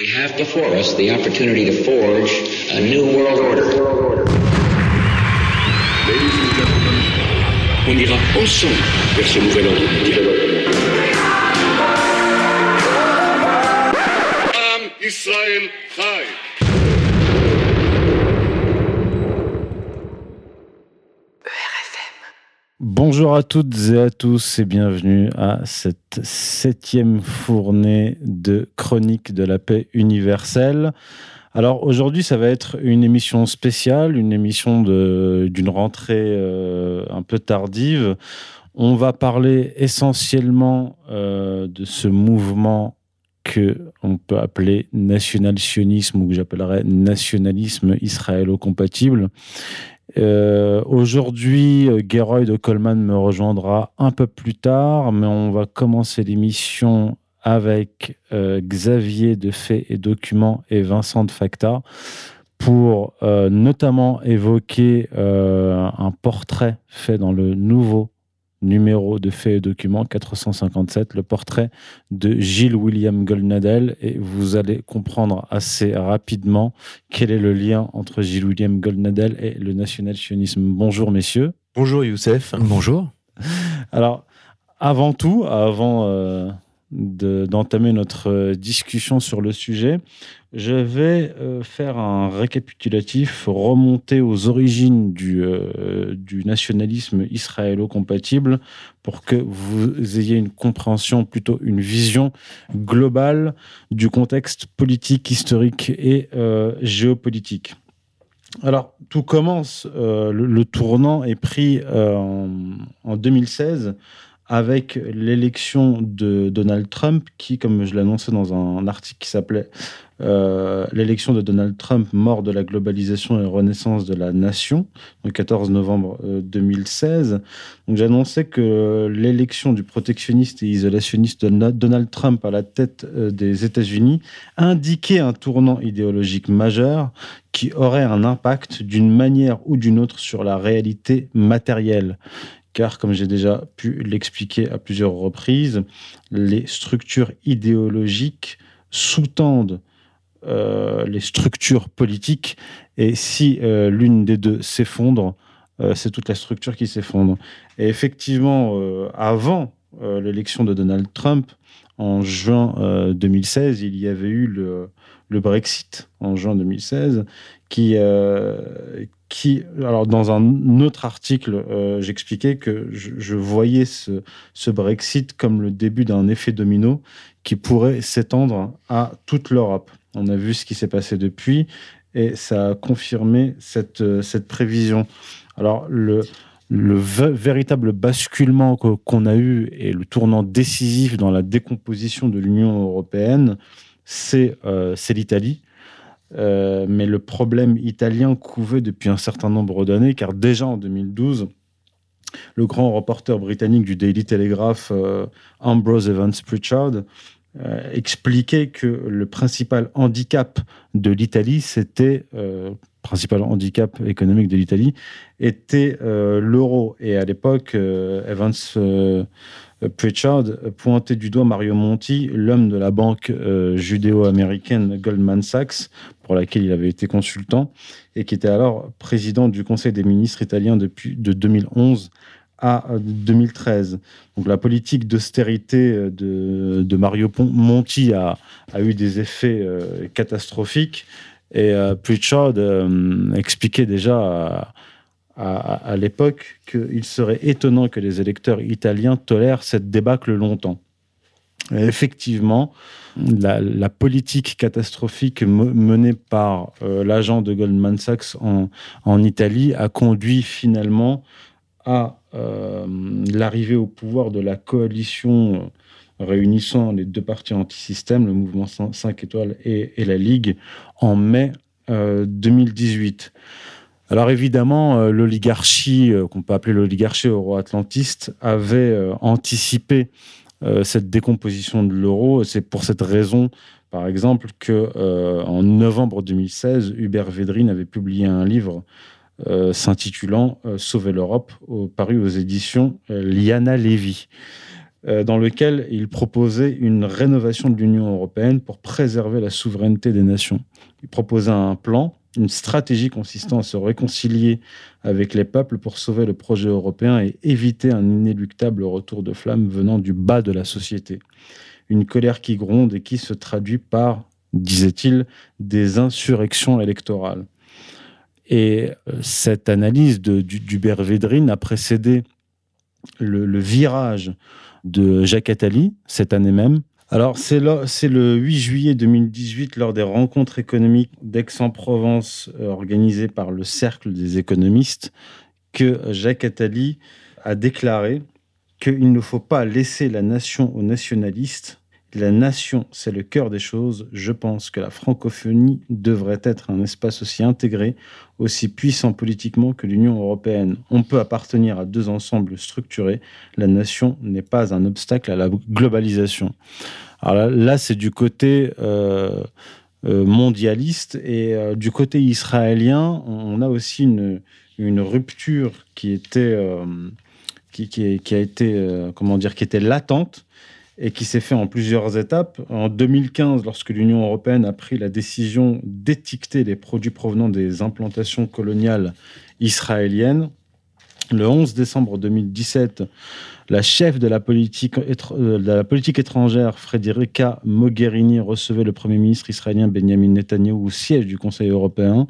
We have before us the opportunity to forge a new world order. Ladies and gentlemen, on ira ensemble vers ce nouvel ordre. Am Israël Chai. Bonjour à toutes et à tous et bienvenue à cette septième fournée de chronique de la paix universelle. Alors aujourd'hui, ça va être une émission spéciale, une émission d'une rentrée euh, un peu tardive. On va parler essentiellement euh, de ce mouvement que on peut appeler national-sionisme ou que j'appellerais nationalisme israélo-compatible euh, aujourd'hui, Geroy de Coleman me rejoindra un peu plus tard, mais on va commencer l'émission avec euh, Xavier de Faits et Documents et Vincent de Facta pour euh, notamment évoquer un portrait fait dans le nouveau numéro de faits et documents 457, le portrait de Gilles William Goldnadel. Et vous allez comprendre assez rapidement quel est le lien entre Gilles William Goldnadel et le national-sionisme. Bonjour, messieurs. Bonjour, Youssef. Bonjour. Alors, avant tout, avant euh, d'entamer notre discussion sur le sujet, je vais euh, faire un récapitulatif, remonter aux origines du, euh, du nationalisme israélo-compatible pour que vous ayez une compréhension, plutôt une vision globale du contexte politique, historique et euh, géopolitique. Alors, tout commence, le, tournant est pris en, en 2016 avec l'élection de Donald Trump, qui, comme je l'annonçais dans un article qui s'appelait euh, l'élection de Donald Trump, mort de la globalisation et renaissance de la nation, le 14 novembre 2016. Euh, Donc j'annonçais que l'élection du protectionniste et isolationniste Donald Trump à la tête euh, des États-Unis indiquait un tournant idéologique majeur qui aurait un impact d'une manière ou d'une autre sur la réalité matérielle car comme j'ai déjà pu l'expliquer à plusieurs reprises, les structures idéologiques sous-tendent euh, les structures politiques. Et si euh, l'une des deux s'effondre, euh, c'est toute la structure qui s'effondre. Et effectivement, avant l'élection de Donald Trump, en juin 2016, il y avait eu le, Brexit en juin 2016, qui, alors dans un autre article, j'expliquais que je, je voyais ce, ce, Brexit comme le début d'un effet domino qui pourrait s'étendre à toute l'Europe. On a vu ce qui s'est passé depuis et ça a confirmé cette, euh, cette prévision. Alors, le, le véritable basculement qu'on a eu et le tournant décisif dans la décomposition de l'Union européenne, c'est euh, l'Italie. Euh, mais le problème italien couvait depuis un certain nombre d'années, car déjà en 2012, le grand reporter britannique du Daily Telegraph, Ambrose Evans Pritchard, euh, expliquer que le principal handicap de l'Italie, c'était euh, principal handicap économique de l'Italie, était euh, l'euro. Et à l'époque, Evans Pritchard pointait du doigt Mario Monti, l'homme de la banque judéo-américaine Goldman Sachs, pour laquelle il avait été consultant, et qui était alors président du Conseil des ministres italien depuis de 2011 à 2013. Donc la politique d'austérité de, de, Mario Monti a, eu des effets euh, catastrophiques et euh, Pritchard euh, expliquait déjà à, l'époque qu'il serait étonnant que les électeurs italiens tolèrent cette débâcle longtemps. Effectivement, la, la, politique catastrophique menée par l'agent de Goldman Sachs en, en, Italie a conduit finalement à euh, l'arrivée au pouvoir de la coalition réunissant les deux partis anti-système, le mouvement 5 étoiles et, la Ligue, en mai 2018. Euh, Alors évidemment, euh, l'oligarchie, qu'on peut appeler l'oligarchie euro-atlantiste, avait anticipé cette décomposition de l'euro. C'est pour cette raison, par exemple, que en novembre 2016, Hubert Védrine avait publié un livre euh, s'intitulant euh, Sauver l'Europe, paru aux éditions euh, Liana Levy. dans lequel il proposait une rénovation de l'Union européenne pour préserver la souveraineté des nations. Il proposait un plan, une stratégie consistant à se réconcilier avec les peuples pour sauver le projet européen et éviter un inéluctable retour de flamme venant du bas de la société. Une colère qui gronde et qui se traduit par, disait-il, des insurrections électorales. Et euh, cette analyse d'Hubert Védrine a précédé le, virage de Jacques Attali cette année même. Alors, c'est le, 8 juillet 2018, lors des rencontres économiques d'Aix-en-Provence euh, organisées par le Cercle des économistes, que Jacques Attali a déclaré qu'il ne faut pas laisser la nation aux nationalistes la nation, c'est le cœur des choses. Je pense que la francophonie devrait être un espace aussi intégré, aussi puissant politiquement que l'Union européenne. On peut appartenir à deux ensembles structurés. La nation n'est pas un obstacle à la globalisation. Alors là, c'est du côté euh, euh, mondialiste et euh, du côté israélien, on a aussi une, rupture qui était, qui, qui, a été, comment dire, qui était latente et qui s'est fait en plusieurs étapes. En 2015, lorsque l'Union européenne a pris la décision d'étiqueter les produits provenant des implantations coloniales israéliennes, le 11 décembre 2017, la chef de la politique, euh, étrangère, Frederica Mogherini, recevait le Premier ministre israélien Benjamin Netanyahu au siège du Conseil européen,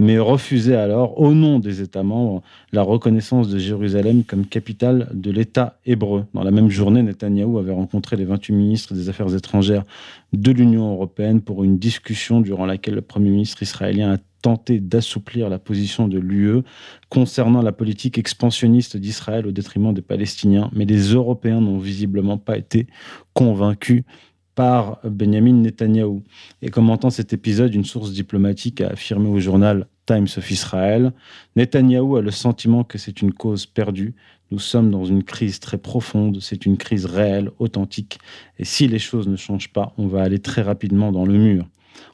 mais refusait alors, au nom des États membres, la reconnaissance de Jérusalem comme capitale de l'État hébreu. Dans la même journée, Netanyahu avait rencontré les 28 ministres des Affaires étrangères de l'Union européenne pour une discussion durant laquelle le Premier ministre israélien a tenter d'assouplir la position de l'UE concernant la politique expansionniste d'Israël au détriment des Palestiniens, mais les Européens n'ont visiblement pas été convaincus par Benjamin Netanyahou. Et commentant cet épisode, une source diplomatique a affirmé au journal Times of Israel Netanyahou a le sentiment que c'est une cause perdue. Nous sommes dans une crise très profonde, c'est une crise réelle, authentique, et si les choses ne changent pas, on va aller très rapidement dans le mur.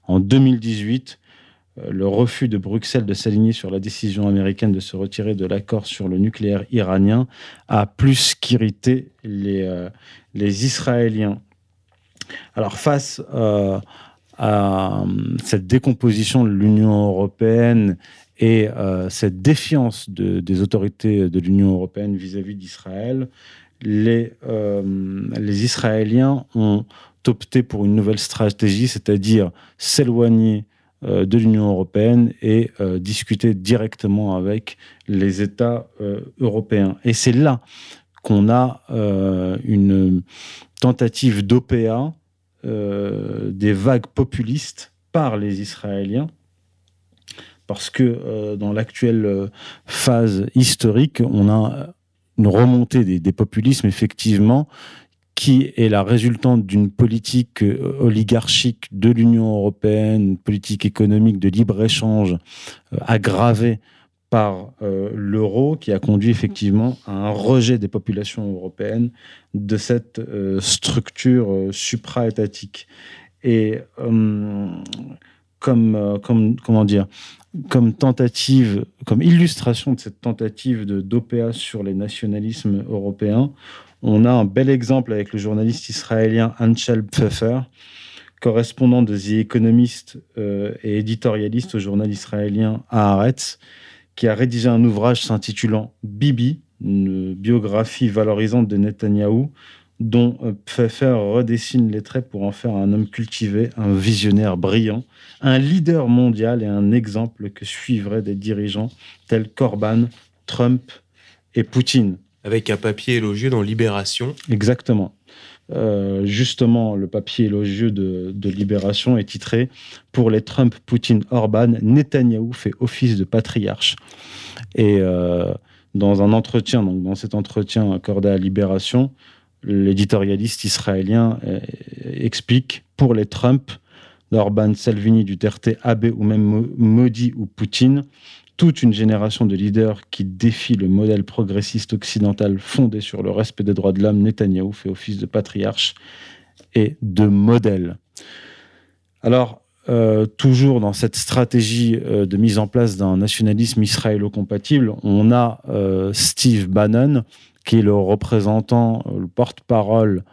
En 2018, euh, le refus de Bruxelles de s'aligner sur la décision américaine de se retirer de l'accord sur le nucléaire iranien a plus qu'irrité les, euh, Israéliens. Alors face euh, à cette décomposition de l'Union européenne et cette défiance des autorités de l'Union européenne vis-à-vis d'Israël, les, Israéliens ont opté pour une nouvelle stratégie, c'est-à-dire s'éloigner euh, de l'Union européenne et euh, discuter directement avec les États euh, européens. Et c'est là qu'on a une tentative d'OPA des vagues populistes par les Israéliens parce que dans l'actuelle phase historique, on a une remontée des, populismes, effectivement, qui est la résultante d'une politique euh, oligarchique de l'Union européenne, une politique économique de libre-échange euh, aggravée par euh, l'euro, qui a conduit effectivement à un rejet des populations européennes de cette structure supra-étatique. Et comme, comme, comment dire, comme tentative, comme illustration de cette tentative d'OPA sur les nationalismes européens, on a un bel exemple avec le journaliste israélien Anshel Pfeffer, correspondant de The Economist euh, et éditorialiste au journal israélien Haaretz, qui a rédigé un ouvrage s'intitulant Bibi, une biographie valorisante de Netanyahou, dont euh, Pfeffer redessine les traits pour en faire un homme cultivé, un visionnaire brillant, un leader mondial et un exemple que suivraient des dirigeants tels Corban, Trump et Poutine avec un papier élogieux dans Libération. Exactement. Euh, justement, le papier élogieux de, Libération est titré Pour les Trump, Poutine, Orban, Netanyahou fait office de patriarche. Et euh, dans un entretien, donc dans cet entretien accordé à Libération, l'éditorialiste israélien euh, explique Pour les Trump, Orban, Salvini, Duterte, Abe ou même Modi ou Poutine, toute une génération de leaders qui défient le modèle progressiste occidental fondé sur le respect des droits de l'homme, Netanyahou fait office de patriarche et de modèle. Alors, euh, toujours dans cette stratégie euh, de mise en place d'un nationalisme israélo-compatible, on a euh, Steve Bannon qui est le représentant, le porte-parole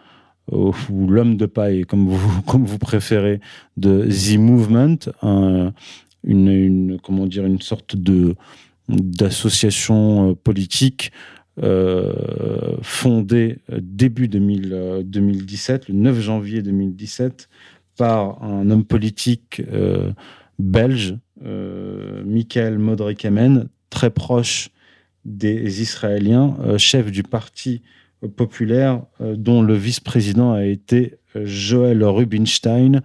ou l'homme de paille, comme vous, comme vous préférez, de The Movement, une, comment dire, une sorte de d'association politique euh, fondée début 2017, le 9 janvier 2017, par un homme politique belge, Michael Modrikamen, très proche des Israéliens, euh, chef du parti populaire euh, dont le vice-président a été euh, Joël Rubinstein,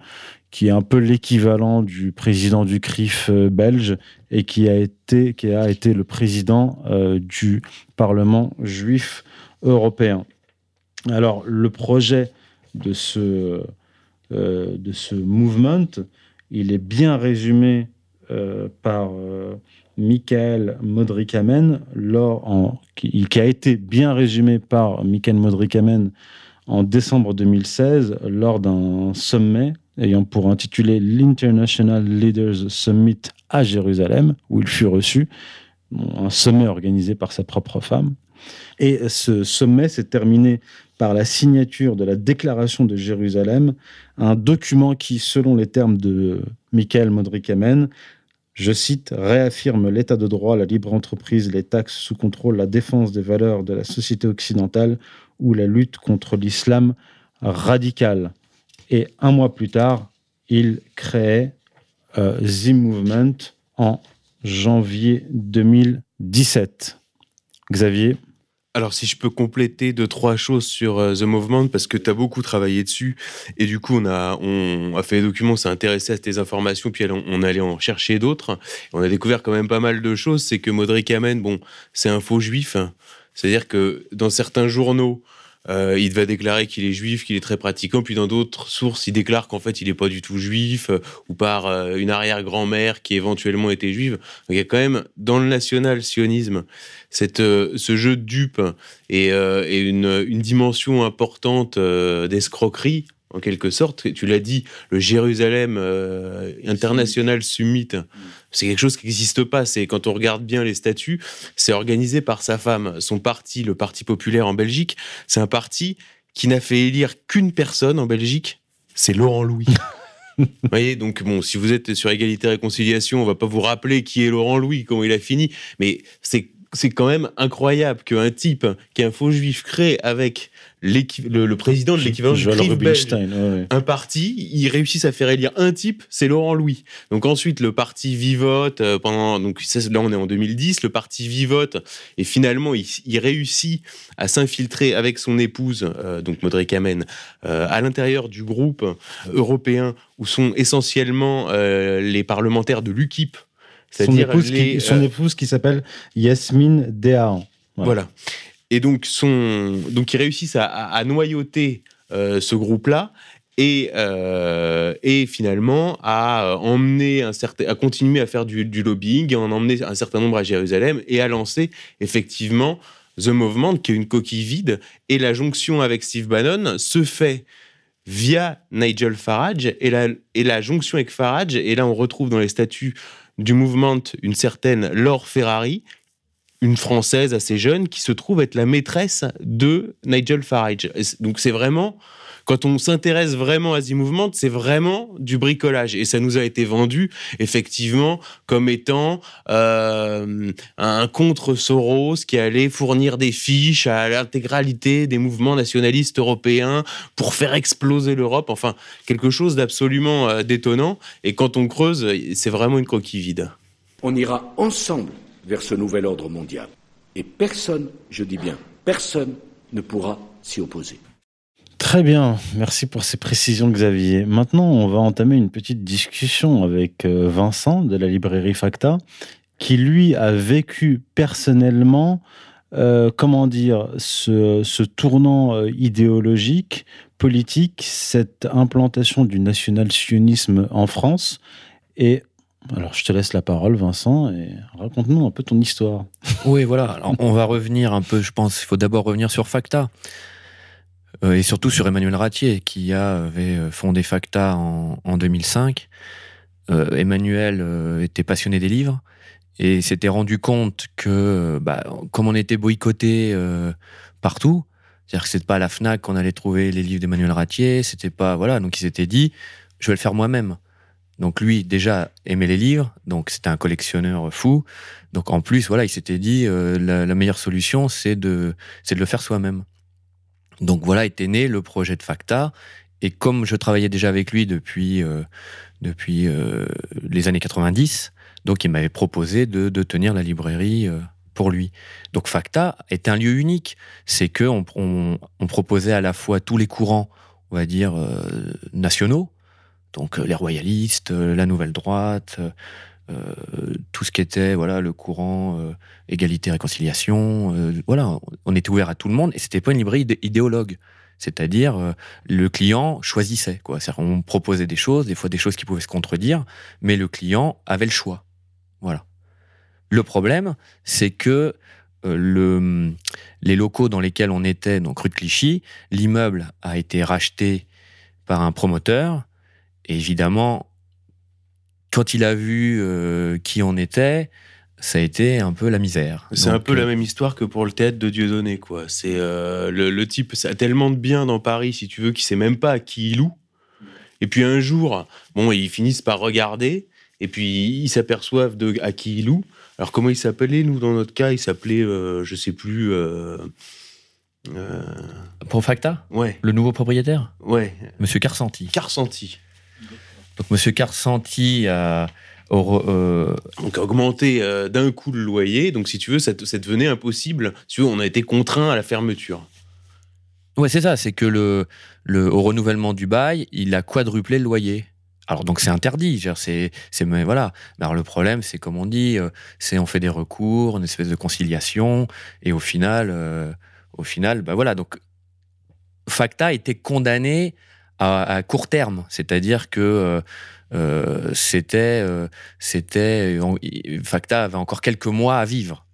qui est un peu l'équivalent du président du CRIF belge et qui a été, qui a été le président du Parlement juif européen. Alors, le projet de ce, de ce mouvement, il est bien résumé par Michael Modrikamen, qui, qui, a été bien résumé par Michael Modrikamen en décembre 2016 lors d'un sommet ayant pour intitulé l'International Leaders Summit à Jérusalem, où il fut reçu, un sommet organisé par sa propre femme. Et ce sommet s'est terminé par la signature de la Déclaration de Jérusalem, un document qui, selon les termes de Michael Modrikamen, je cite, réaffirme l'état de droit, la libre entreprise, les taxes sous contrôle, la défense des valeurs de la société occidentale ou la lutte contre l'islam radical. Et un mois plus tard, il créait euh, The Movement en janvier 2017. Xavier? Alors, si je peux compléter deux, trois choses sur euh, The Movement, parce que tu as beaucoup travaillé dessus, et du coup, on a, fait des documents, on s'est intéressé à tes informations, puis on, on allait en chercher d'autres. On a découvert quand même pas mal de choses. C'est que Modric Amen, bon, c'est un faux juif. C'est-à-dire que dans certains journaux, euh, il va déclarer qu'il est juif, qu'il est très pratiquant, puis dans d'autres sources, il déclare qu'en fait, il n'est pas du tout juif, euh, ou par euh, une arrière-grand-mère qui éventuellement était juive. il y a quand même, dans le national-sionisme, ce jeu de dupe et, une, dimension importante d'escroquerie en quelque sorte. Tu l'as dit, le Jérusalem euh, International Summit, c'est quelque chose qui n'existe pas. C'est quand on regarde bien les statuts, c'est organisé par sa femme. Son parti, le Parti populaire en Belgique, c'est un parti qui n'a fait élire qu'une personne en Belgique, c'est Laurent Louis. vous voyez, donc bon, si vous êtes sur égalité réconciliation, on va pas vous rappeler qui est Laurent Louis, comment il a fini, mais c'est c'est quand même incroyable qu'un type qui est un faux juif crée avec le, le, président de l'équivalent du CRIF un parti, il réussissent à faire élire un type, c'est Laurent Louis. Donc ensuite, le parti vivote euh, pendant, donc là on est en 2010, le parti vivote et finalement il, réussit à s'infiltrer avec son épouse, euh, donc Modric Amen, euh, à l'intérieur du groupe européen où sont essentiellement les parlementaires de l'UKIP. Son, épouse, qui, son épouse qui s'appelle Yasmine Dehaan. voilà. Et donc, son, donc ils réussissent à, noyauter euh, ce groupe-là et, euh, finalement à emmener un certain, à continuer à faire du, lobbying et en emmener un certain nombre à Jérusalem et à lancer effectivement The Movement, qui est une coquille vide. Et la jonction avec Steve Bannon se fait via Nigel Farage et la, et la jonction avec Farage. Et là, on retrouve dans les statuts du mouvement une certaine Laure Ferrari une Française assez jeune qui se trouve être la maîtresse de Nigel Farage. donc c'est vraiment, quand on s'intéresse vraiment à ce mouvement, c'est vraiment du bricolage. Et ça nous a été vendu effectivement comme étant euh, un contre Soros qui allait fournir des fiches à l'intégralité des mouvements nationalistes européens pour faire exploser l'Europe. Enfin, quelque chose d'absolument euh, détonnant. Et quand on creuse, c'est vraiment une coquille vide. On ira ensemble vers ce nouvel ordre mondial. Et personne, je dis bien, personne ne pourra s'y opposer. Très bien, merci pour ces précisions Xavier. Maintenant, on va entamer une petite discussion avec euh, Vincent de la librairie Facta, qui lui a vécu personnellement, euh, comment dire, ce, tournant euh, idéologique, politique, cette implantation du national-sionisme en France. Et alors, je te laisse la parole, Vincent, et raconte-nous un peu ton histoire. Oui, voilà. Alors, on va revenir un peu, je pense, il faut d'abord revenir sur Facta. Euh, et surtout sur Emmanuel Ratier, qui avait euh, fondé Facta en, 2005. Euh, Emmanuel était passionné des livres et s'était rendu compte que, bah, comme on était boycotté partout. C'est-à-dire que c'était pas à la Fnac qu'on allait trouver les livres d'Emmanuel Ratier, c'était pas voilà. Donc il s'était dit, je vais le faire moi-même. Donc lui déjà aimait les livres, donc c'était un collectionneur fou. Donc en plus voilà, il s'était dit euh, la, meilleure solution c'est de de le faire soi-même. Donc voilà était né le projet de Facta. Et comme je travaillais déjà avec lui depuis euh, depuis euh, les années 90, donc il m'avait proposé de, de, tenir la librairie pour lui. Donc Facta est un lieu unique. C'est que on, on, proposait à la fois tous les courants, on va dire nationaux, donc euh, les royalistes, euh, la nouvelle droite, euh, tout ce qui était voilà le courant égalité réconciliation voilà on était ouvert à tout le monde et c'était pas une librairie idéologue. C'est-à-dire le client choisissait quoi. On proposait des choses des fois des choses qui pouvaient se contredire mais le client avait le choix. Voilà. Le problème c'est que le, les locaux dans lesquels on était donc rue de Clichy l'immeuble a été racheté par un promoteur évidemment, quand il a vu euh, qui on était, ça a été un peu la misère. C'est un peu la euh, même histoire que pour le théâtre de Dieudonné, quoi. C'est euh, le, type, ça a tellement de bien dans Paris, si tu veux, qu'il sait même pas à qui il loue. Et puis un jour, bon, ils finissent par regarder, et puis ils s'aperçoivent de à qui il loue. Alors comment il s'appelait Nous, dans notre cas, il s'appelait, je sais plus. Pour Facta? Ouais. Le nouveau propriétaire? Ouais. Monsieur Carsanti. Carsanti. Donc Monsieur Carsanti a, euh, augmenté euh, d'un coup le loyer. Donc si tu veux, ça, devenait impossible. Si tu veux, on a été contraint à la fermeture. Ouais, c'est ça. C'est que le, le, au renouvellement du bail, il a quadruplé le loyer. Alors donc c'est interdit, c'est mais voilà. Alors le problème c'est comme on dit, euh, c'est on fait des recours, une espèce de conciliation et au final, euh, au final, bah voilà donc Facta été condamné à, court terme, c'est-à-dire que euh, euh, c'était, euh, Facta avait encore quelques mois à vivre.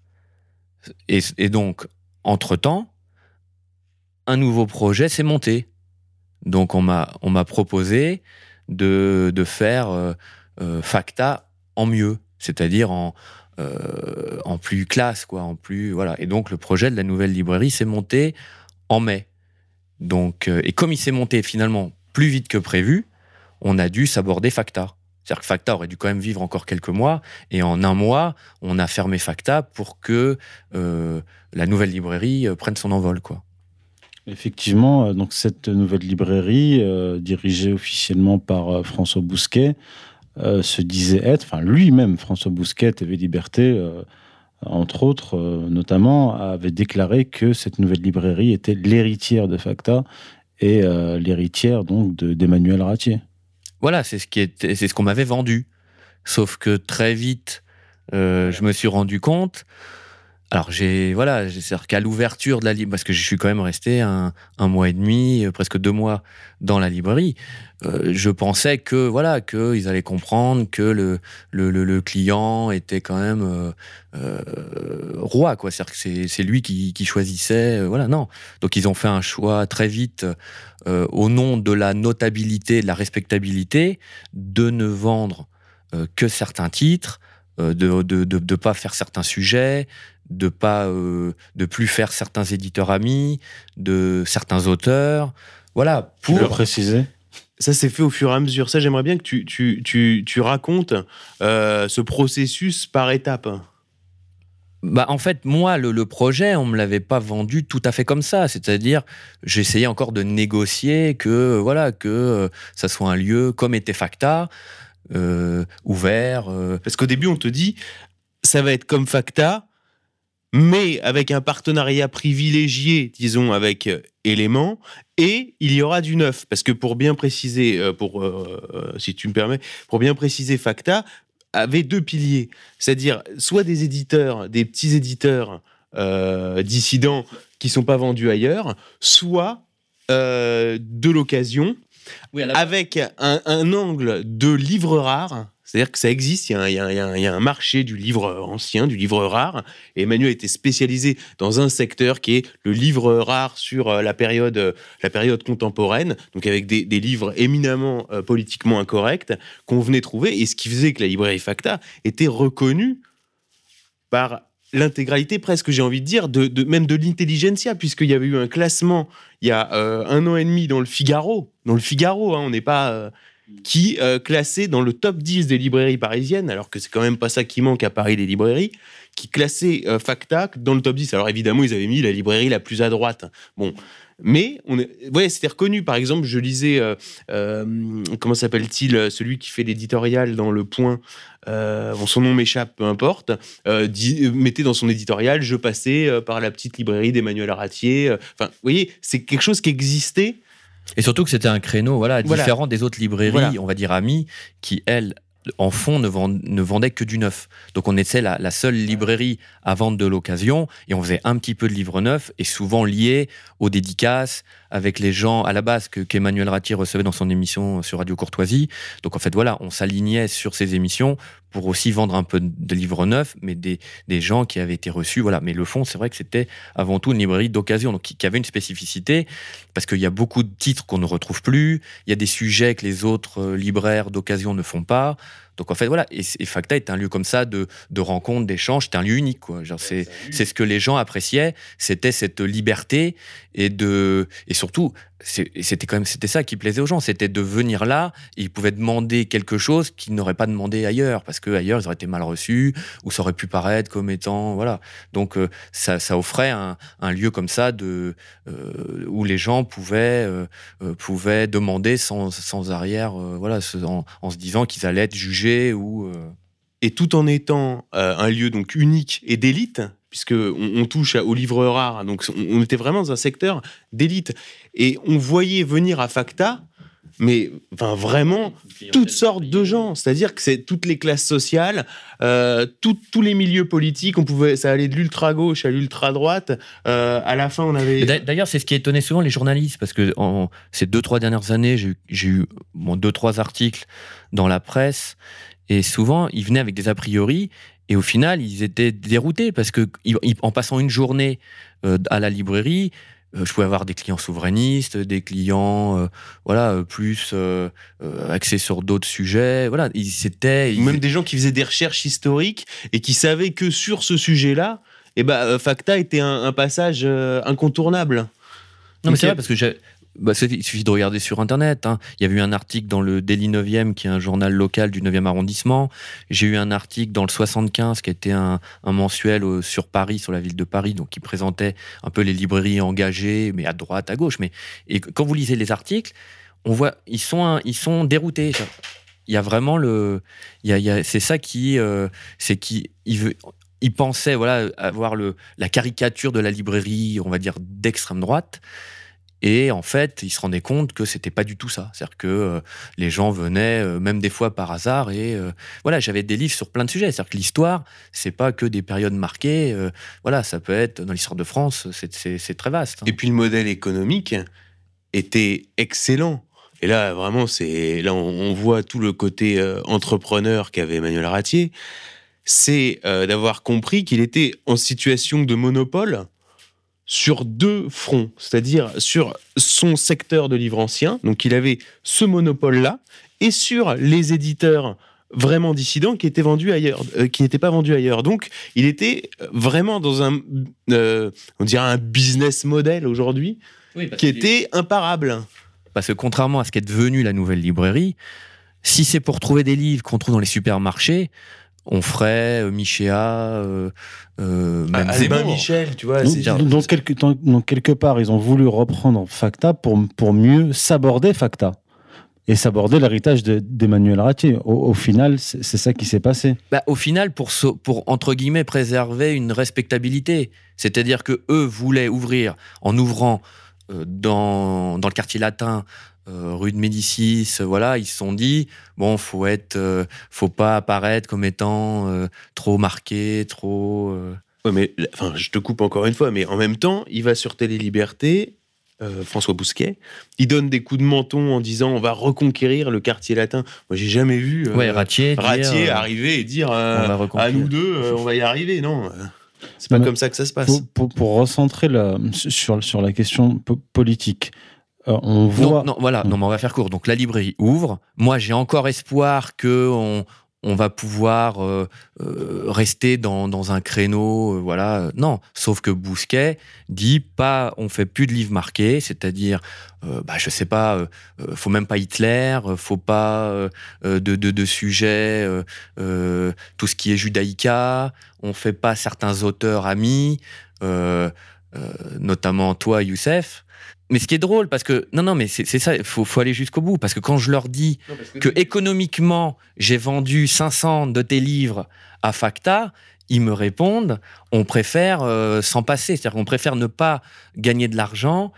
Et, donc, entre-temps, un nouveau projet s'est monté. Donc, on m'a, on m'a proposé de, de faire Facta en mieux, c'est-à-dire en, en plus classe, quoi, en plus, voilà. Et donc, le projet de la nouvelle librairie s'est monté en mai. Donc, et comme il s'est monté finalement plus vite que prévu, on a dû s'aborder Facta. C'est-à-dire que Facta aurait dû quand même vivre encore quelques mois, et en un mois, on a fermé Facta pour que euh, la nouvelle librairie euh, prenne son envol, quoi. Effectivement, euh, donc cette nouvelle librairie, dirigée officiellement par François Bousquet, se disait être, enfin lui-même, François Bousquet, TV Liberté, entre autres, notamment, avait déclaré que cette nouvelle librairie était l'héritière de Facta et euh, l'héritière donc d'Emmanuel Ratier. Voilà, c'est ce qui c'est ce qu'on m'avait vendu. Sauf que très vite, euh, je me suis rendu compte alors j'ai voilà, c'est-à-dire qu'à l'ouverture de la librairie, parce que je suis quand même resté un, mois et demi, euh, presque deux mois dans la librairie, euh, je pensais que voilà qu'ils allaient comprendre que le, le, client était quand même euh, roi quoi, c'est-à-dire que c'est lui qui, choisissait, voilà non. Donc ils ont fait un choix très vite au nom de la notabilité, de la respectabilité, de ne vendre que certains titres. de ne de, de, pas faire certains sujets, de pas euh, de plus faire certains éditeurs amis, de certains auteurs. Voilà, pour le préciser. Ça s'est fait au fur et à mesure. Ça, j'aimerais bien que tu, tu, tu, tu racontes euh, ce processus par étapes. Bah, en fait, moi, le, projet, on me l'avait pas vendu tout à fait comme ça. C'est-à-dire, j'essayais encore de négocier que, voilà, que euh, ça soit un lieu comme était Facta, ouvert. Parce qu'au début, on te dit, ça va être comme Facta, mais avec un partenariat privilégié, disons, avec euh, Éléments, et il y aura du neuf. Parce que pour bien préciser, euh, pour, euh, si tu me permets, pour bien préciser, Facta avait deux piliers. C'est-à-dire, soit des éditeurs, des petits éditeurs dissidents qui sont pas vendus ailleurs, soit de l'occasion, avec un, un, angle de livres rares c'est-à-dire que ça existe, il y, a un, marché du livre ancien, du livre rare. Et Emmanuel était spécialisé dans un secteur qui est le livre rare sur euh, la période, euh, la période contemporaine, donc avec des, livres éminemment euh, politiquement incorrects qu'on venait trouver. Et ce qui faisait que la librairie Facta était reconnue par l'intégralité presque, j'ai envie de dire, même de l'intelligentsia, puisqu'il y avait eu un classement il y a un an et demi dans le Figaro, dans le Figaro, hein, on n'est pas... qui euh, classait dans le top 10 des librairies parisiennes, alors que c'est quand même pas ça qui manque à Paris, les librairies, qui classait euh, Facta dans le top 10. Alors évidemment, ils avaient mis la librairie la plus à droite. Bon, mais on est, c'était reconnu. Par exemple, je lisais, euh, euh, comment s'appelle-t-il, euh, celui qui fait l'éditorial dans Le Point. son nom m'échappe, peu importe. mettait dans son éditorial, je passais par la petite librairie d'Emmanuel Ratier. euh, Enfin, vous voyez, c'est quelque chose qui existait. Et surtout que c'était un créneau voilà, Voilà. différent des autres librairies, Voilà. on va dire amies, qui, elles, en fond, ne, vend- ne vendaient que du neuf. Donc on était la, la seule librairie à vendre de l'occasion et on faisait un petit peu de livres neufs et souvent liés aux dédicaces avec les gens à la base que qu'Emmanuel Ratier recevait dans son émission sur Radio Courtoisie. Donc en fait, voilà, on s'alignait sur ces émissions pour aussi vendre un peu de livres neufs, mais des, des gens qui avaient été reçus. Voilà. Mais le fond, c'est vrai que c'était avant tout une librairie d'occasion, donc qui, qui avait une spécificité parce qu'il y a beaucoup de titres qu'on ne retrouve plus, il y a des sujets que les autres euh, libraires d'occasion ne font pas. Donc en fait, voilà, et, et Facta est un lieu comme ça de, de rencontre, d'échange, c'est un lieu unique. Quoi. Genre, c'est, c'est ce que les gens appréciaient, c'était cette liberté et, de, et surtout, c'était quand même c'était ça qui plaisait aux gens, c'était de venir là, ils pouvaient demander quelque chose qu'ils n'auraient pas demandé ailleurs, parce que ailleurs ils auraient été mal reçus, ou ça aurait pu paraître comme étant... Voilà. Donc euh, ça, offrait un, lieu comme ça de, euh, où les gens pouvaient, euh, pouvaient demander sans, sans arrière, voilà, en, se disant qu'ils allaient être jugés ou. et tout en étant un lieu donc unique et d'élite, puisque on, touche aux livres rares, donc on, on était vraiment dans un secteur d'élite, et on voyait venir à Facta, mais enfin vraiment toutes sortes de gens, c'est-à-dire que c'est toutes les classes sociales, euh, tout- tous les milieux politiques, on pouvait, ça allait de l'ultra gauche à l'ultra droite. euh, à la fin, on avait D'ailleurs, c'est ce qui étonnait souvent les journalistes, parce que en, ces deux, trois dernières années, j'ai eu- bon, deux, trois articles dans la presse, et souvent, ils venaient avec des a priori, et au final, ils étaient déroutés, parce que en passant une journée euh, à la librairie, je pouvais avoir des clients souverainistes, des clients euh, voilà euh, plus euh, euh, axés sur d'autres sujets. Voilà, ils s'étaient ou même des gens qui faisaient des recherches historiques et qui savaient que sur ce sujet-là, eh ben, euh, Facta était un, un passage euh, incontournable. Non, mais c'est vrai, parce que bah, il suffit de regarder sur Internet. hein. Il y avait eu un article dans le Daily 9e, qui est un journal local du 9e arrondissement. J'ai eu un article dans le 75, qui était un, mensuel au- sur Paris, sur la ville de Paris, donc qui présentait un peu les librairies engagées, mais à droite, à gauche. Mais et quand vous lisez les articles, on voit, ils sont, ils sont déroutés. Il y a vraiment le, il y a- c'est ça qui, euh, c'est qui, il veut, il pensait voilà avoir le, la caricature de la librairie, on va dire d'extrême droite. Et en fait, il se rendait compte que c'était pas du tout ça. C'est-à-dire que euh, les gens venaient, euh, même des fois par hasard, et euh, voilà, j'avais des livres sur plein de sujets. C'est-à-dire que l'histoire, c'est pas que des périodes marquées. voilà, ça peut être dans l'histoire de France, c'est- très vaste. hein. Et puis le modèle économique était excellent. Et là, vraiment, c'est là on, on voit tout le côté entrepreneur qu'avait Emmanuel Ratier. C'est d'avoir compris qu'il était en situation de monopole sur deux fronts, c'est-à-dire sur son secteur de livre ancien, donc il avait ce monopole-là, et sur les éditeurs vraiment dissidents qui étaient vendus ailleurs, euh, qui n'étaient pas vendus ailleurs. Donc, il était vraiment dans un, euh, on dirait un business model aujourd'hui, qui était imparable. Parce que contrairement à ce qui est devenu la nouvelle librairie, si c'est pour trouver des livres qu'on trouve dans les supermarchés, on ferait euh, Michéa, euh, euh, même Albin Zemmour. Michel, tu vois, Donc, quelque, donc, donc, quelque part, ils ont voulu reprendre Facta pour, pour mieux s'aborder Facta et s'aborder l'héritage de- d'Emmanuel Ratier. Au, au final, c'est c'est ça qui s'est passé. Bah, au final, pour, so- pour entre guillemets préserver une respectabilité, c'est-à-dire que eux voulaient ouvrir en ouvrant euh, dans, dans le quartier latin, euh, rue de Médicis, voilà, ils se sont dit bon, faut être, euh, faut pas apparaître comme étant euh, trop marqué, trop. euh, Ouais, mais enfin, je te coupe encore une fois, mais en même temps, il va sur Télé Liberté, euh, François Bousquet, il donne des coups de menton en disant on va reconquérir le quartier latin. Moi, j'ai jamais vu euh, ouais, Ratier. Ratier arriver et dire euh, on va à nous deux, euh, on va y arriver. Non, c'est pas comme ça que ça se passe. Pour, pour, pour recentrer la- sur, sur la question po- politique, on voit. Non, non, voilà, non, mais on va faire court. Donc la librairie ouvre. Moi, j'ai encore espoir que on, on va pouvoir euh, euh, rester dans, dans, un créneau, euh, voilà. Non, sauf que Bousquet dit pas, on fait plus de livres marqués, c'est-à-dire, bah, je sais pas, faut même pas Hitler, faut pas de, de, de, sujets, tout ce qui est judaïka, on fait pas certains auteurs amis, notamment toi, Youssef mais ce qui est drôle, parce que non, non, mais c'est ça, il faut, faut, aller jusqu'au bout, parce que quand je leur dis que, économiquement j'ai vendu 500 de tes livres à Facta, ils me répondent, on préfère euh, s'en passer, c'est-à-dire qu'on préfère ne pas gagner de l'argent,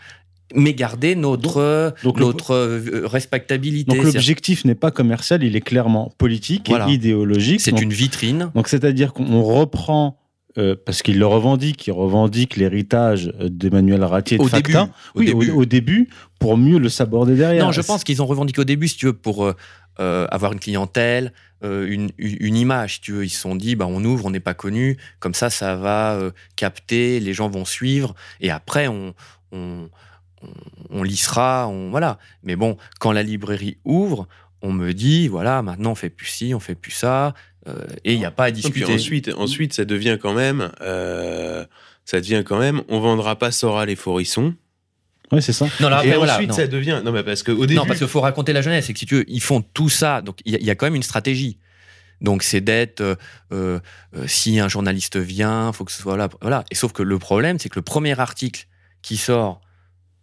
mais garder notre, notre euh, respectabilité. Donc l'objectif n'est pas commercial, il est clairement politique et idéologique. C'est une vitrine. Donc c'est-à-dire qu'on reprend euh, parce qu'il le revendique, il revendique l'héritage d'Emmanuel Ratier de au Facta. Début, oui, au début. Au, début. pour mieux le saborder derrière. Non, je pense qu'ils ont revendiqué au début, si tu veux, pour euh, euh, avoir une clientèle, une, une, image, si tu veux. Ils se sont dit, bah, on ouvre, on n'est pas connu, comme ça, ça va capter, les gens vont suivre, et après, on, on, on, lissera, on, voilà. Mais bon, quand la librairie ouvre, on me dit, voilà, maintenant on fait plus ci, on fait plus ça, et il n'y a pas à discuter. ensuite, ensuite, ça devient quand même, euh, ça devient quand même, on vendra pas Soral et Forisson. Oui, c'est ça. Non, et ensuite, ça devient. Non, mais parce que au début. Non, parce qu'il faut raconter la jeunesse. C'est que si tu veux, ils font tout ça. Donc, il y, a quand même une stratégie. Donc, c'est d'être. Euh, si un journaliste vient, faut que ce soit là. Voilà. Et sauf que le problème, c'est que le premier article qui sort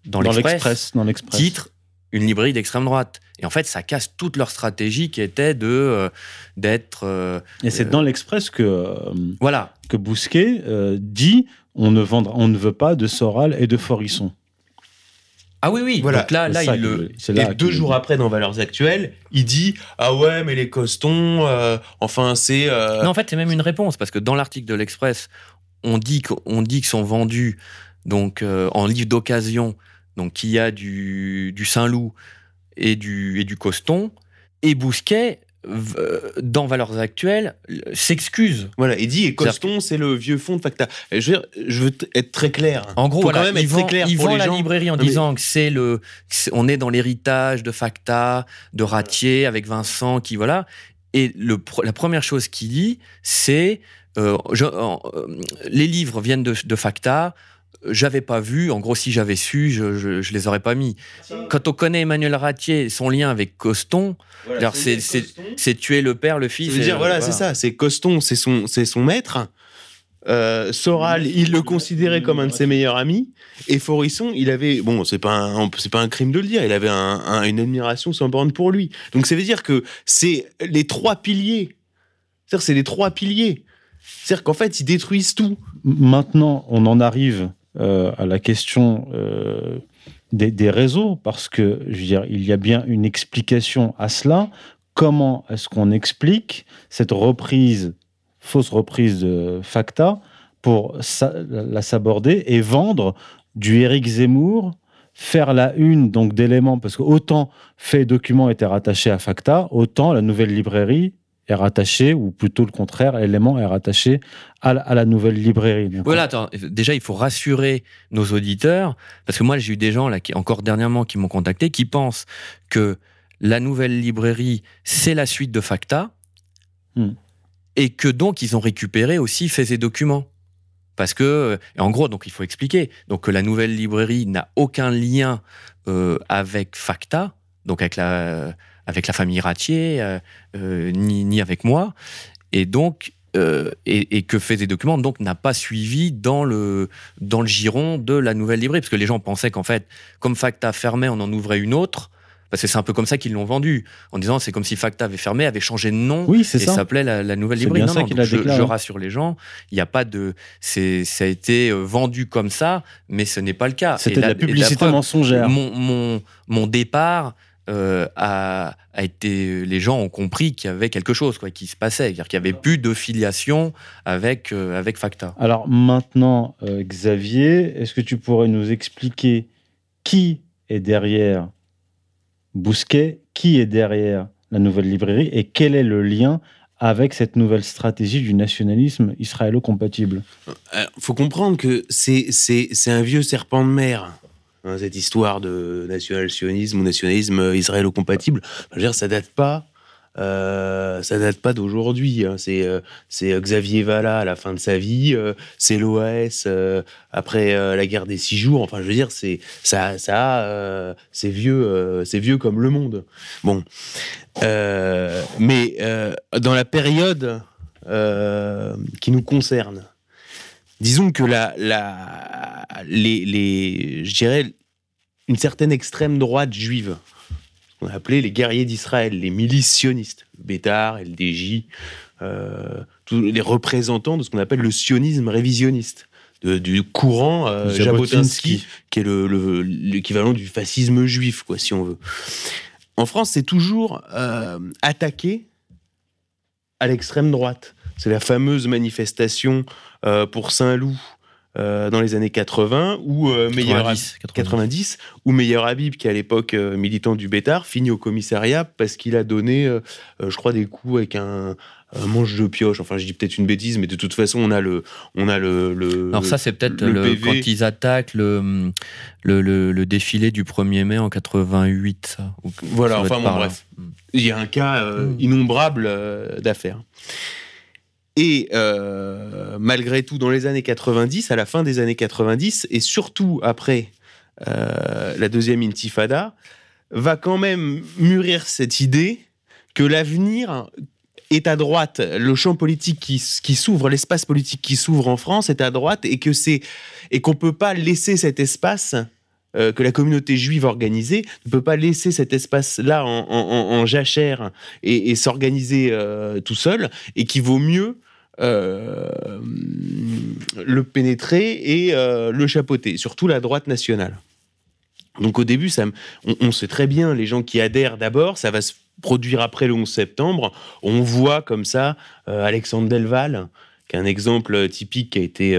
dans, dans l'Express, titre une librairie d'extrême droite. Et en fait, ça casse toute leur stratégie qui était de euh, d'être. Euh, et c'est dans l'Express que euh, voilà que Bousquet dit on ne vendra, on ne veut pas de Soral et de Forisson. Ah oui, oui. Voilà. Donc là, là, il le. et deux jours après, dans Valeurs Actuelles, il dit Ah ouais, mais les costons, enfin, c'est. Non, en fait, c'est même une réponse, parce que dans l'article de l'Express, on dit qu'on dit qu'ils sont vendus donc, en livre d'occasion donc qui y a du, Saint-Loup et du, et du Coston, et Bousquet euh, dans Valeurs Actuelles, s'excuse. Voilà, et dit, et Coston, c'est le vieux fond de Facta. Je veux, je veux être très clair. En gros, quand même être très clair il vend la librairie en disant que c'est le, on est dans l'héritage de Facta, de Ratier, avec Vincent, qui voilà. Et le, la première chose qu'il dit, c'est euh, euh, les livres viennent de, de Facta j'avais pas vu. En gros, si j'avais su, je, je, les aurais pas mis. Quand on connaît Emmanuel Ratier, son lien avec Coston, c'est tuer le père, le fils. Dire, voilà, c'est ça. C'est Coston, c'est son, c'est son maître. Euh, Soral, il le considérait comme un de ses meilleurs amis. Et Forisson, il avait, bon, c'est pas c'est pas un crime de le dire, il avait une admiration sans borne pour lui. Donc ça veut dire que c'est les trois piliers. C'est-à-dire, c'est les trois piliers. C'est-à-dire qu'en fait, ils détruisent tout. Maintenant, on en arrive euh, à la question euh, des, réseaux, parce que je veux dire, il y a bien une explication à cela. Comment est-ce qu'on explique cette reprise, fausse reprise de Facta, pour la s'aborder et vendre du Éric Zemmour, faire la une donc d'éléments, parce que autant fait document était rattaché à Facta, autant la nouvelle librairie est rattaché, ou plutôt le contraire, l'élément est rattaché à la, nouvelle librairie. Voilà, attends, déjà, il faut rassurer nos auditeurs, parce que moi, j'ai eu des gens, là, qui, encore dernièrement, qui m'ont contacté, qui pensent que la nouvelle librairie, c'est la suite de Facta, hmm. et que donc, ils ont récupéré aussi Faits et Documents. Parce que, en gros, donc il faut expliquer, donc que la nouvelle librairie n'a aucun lien euh, avec Facta, donc avec la avec la famille Ratier, euh, euh, ni, ni, avec moi. Et donc, euh, et, que fait des documents donc n'a pas suivi dans le dans le giron de la nouvelle librairie. Parce que les gens pensaient qu'en fait comme Facta fermait on en ouvrait une autre. Parce que c'est un peu comme ça qu'ils l'ont vendu en disant c'est comme si Facta avait fermé avait changé de nom oui, et s'appelait la, nouvelle librairie. non, non je, je, rassure les gens il n'y a pas de c'est ça a été vendu comme ça mais ce n'est pas le cas. C'était de la publicité mensongère. mon, mon, mon départ euh, a, été, les gens ont compris qu'il y avait quelque chose quoi, qui se passait, qu'il n'y avait plus de filiation avec, euh, avec Facta. Alors maintenant, euh, Xavier, est-ce que tu pourrais nous expliquer qui est derrière Bousquet, qui est derrière la nouvelle librairie et quel est le lien avec cette nouvelle stratégie du nationalisme israélo-compatible? Il faut comprendre que c'est un vieux serpent de mer. Hein, cette histoire de national-sionisme ou nationalisme israélo-compatible, ça date pas euh, ça date pas d'aujourd'hui. Hein. C'est euh, c'est Xavier Vallat à la fin de sa vie, euh, c'est l'OS après la guerre des six jours. Enfin, je veux dire, c'est ça, c'est vieux, c'est vieux comme le monde. Bon, mais dans la période qui nous concerne, disons que la, la, les, les, je dirais, une certaine extrême droite juive on a appelé les guerriers d'Israël, les milices sionistes, Bétar, LDJ, euh, tous les représentants de ce qu'on appelle le sionisme révisionniste, du courant euh, Jabotinsky, qui est l'équivalent du fascisme juif, quoi, si on veut. En France, c'est toujours euh, attaqué à l'extrême droite. C'est la fameuse manifestation pour Saint-Loup euh, dans les années 80 ou euh, Meilleur 90, ou Meilleur Habib qui à l'époque euh, militant du Bétard finit au commissariat parce qu'il a donné je crois des coups avec un, manche de pioche. Enfin je dis peut-être une bêtise mais de toute façon on a le on a le, le alors ça c'est peut-être le, quand ils attaquent le, le, défilé du 1er mai en 88 ça, voilà enfin bon, bref. Il y a un cas hmm. innombrable d'affaires et euh, malgré tout, dans les années 90, à la fin des années 90, et surtout après euh, la deuxième intifada, va quand même mûrir cette idée que l'avenir est à droite, le champ politique qui, s'ouvre, l'espace politique qui s'ouvre en France est à droite, et que c'est et qu'on peut pas laisser cet espace euh, que la communauté juive organisée ne peut pas laisser cet espace-là en, jachère et, s'organiser tout seul, et qu'il vaut mieux le pénétrer et euh, le chapeauter, surtout la droite nationale. Donc au début, ça, on, sait très bien, les gens qui adhèrent d'abord, ça va se produire après le 11 septembre. On voit comme ça euh, Alexandre Delval, qui est un exemple typique qui a été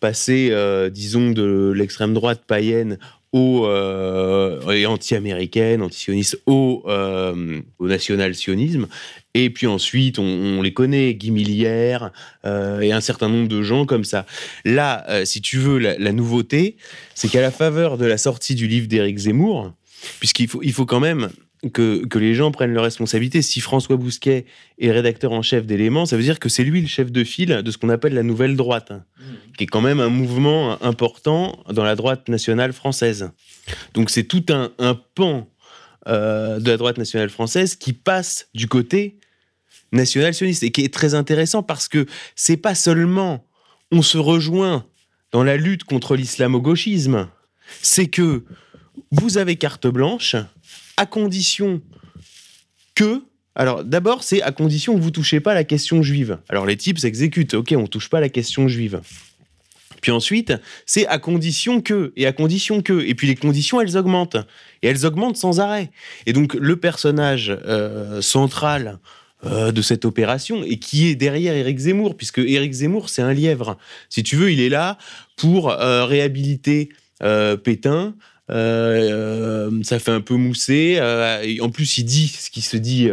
passé, disons, de l'extrême droite païenne au, et anti-américaine, anti-sioniste, au, au national-sionisme. Et puis ensuite, on, les connaît, Guy Millière euh, et un certain nombre de gens comme ça. Là, euh, si tu veux, la, nouveauté, c'est qu'à la faveur de la sortie du livre d'Éric Zemmour, puisqu'il faut, il faut quand même que, que, les gens prennent leurs responsabilités. Si François Bousquet est rédacteur en chef d'éléments, ça veut dire que c'est lui le chef de file de ce qu'on appelle la nouvelle droite, hein, mmh. qui est quand même un mouvement important dans la droite nationale française. Donc c'est tout un, un pan euh, de la droite nationale française qui passe du côté national-sioniste et qui est très intéressant parce que c'est pas seulement on se rejoint dans la lutte contre l'islamo-gauchisme, c'est que vous avez carte blanche à condition que alors d'abord, c'est à condition que vous touchez pas la question juive. Alors les types s'exécutent, ok, on touche pas la question juive. Puis ensuite, c'est à condition que, et à condition que, et puis les conditions, elles augmentent. Et elles augmentent sans arrêt. Et donc le personnage euh, central euh, de cette opération et qui est derrière Éric Zemmour, puisque Éric Zemmour, c'est un lièvre. Si tu veux, il est là pour euh, réhabiliter Pétain, ça fait un peu mousser. en plus, il dit ce qui se dit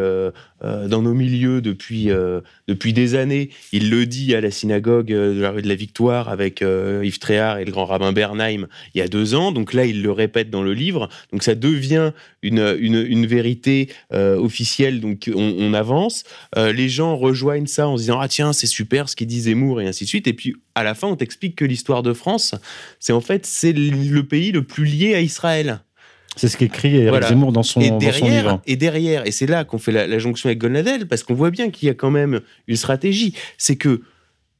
euh, dans nos milieux depuis, euh, depuis des années. Il le dit à la synagogue euh, de la rue de la Victoire avec Yves Tréhard et le grand rabbin Bernheim il y a deux ans. Donc là, il le répète dans le livre. Donc ça devient une, une, vérité officielle. Donc on, avance. les gens rejoignent ça en se disant Ah tiens, c'est super ce qu'il dit Zemmour et ainsi de suite. Et puis à la fin, on t'explique que l'histoire de France, c'est en fait c'est le pays le plus lié à Israël. C'est ce qu'écrit Eric Zemmour dans son, et derrière, livre. Et derrière, et c'est là qu'on fait la, jonction avec Gonadel, parce qu'on voit bien qu'il y a quand même une stratégie. C'est que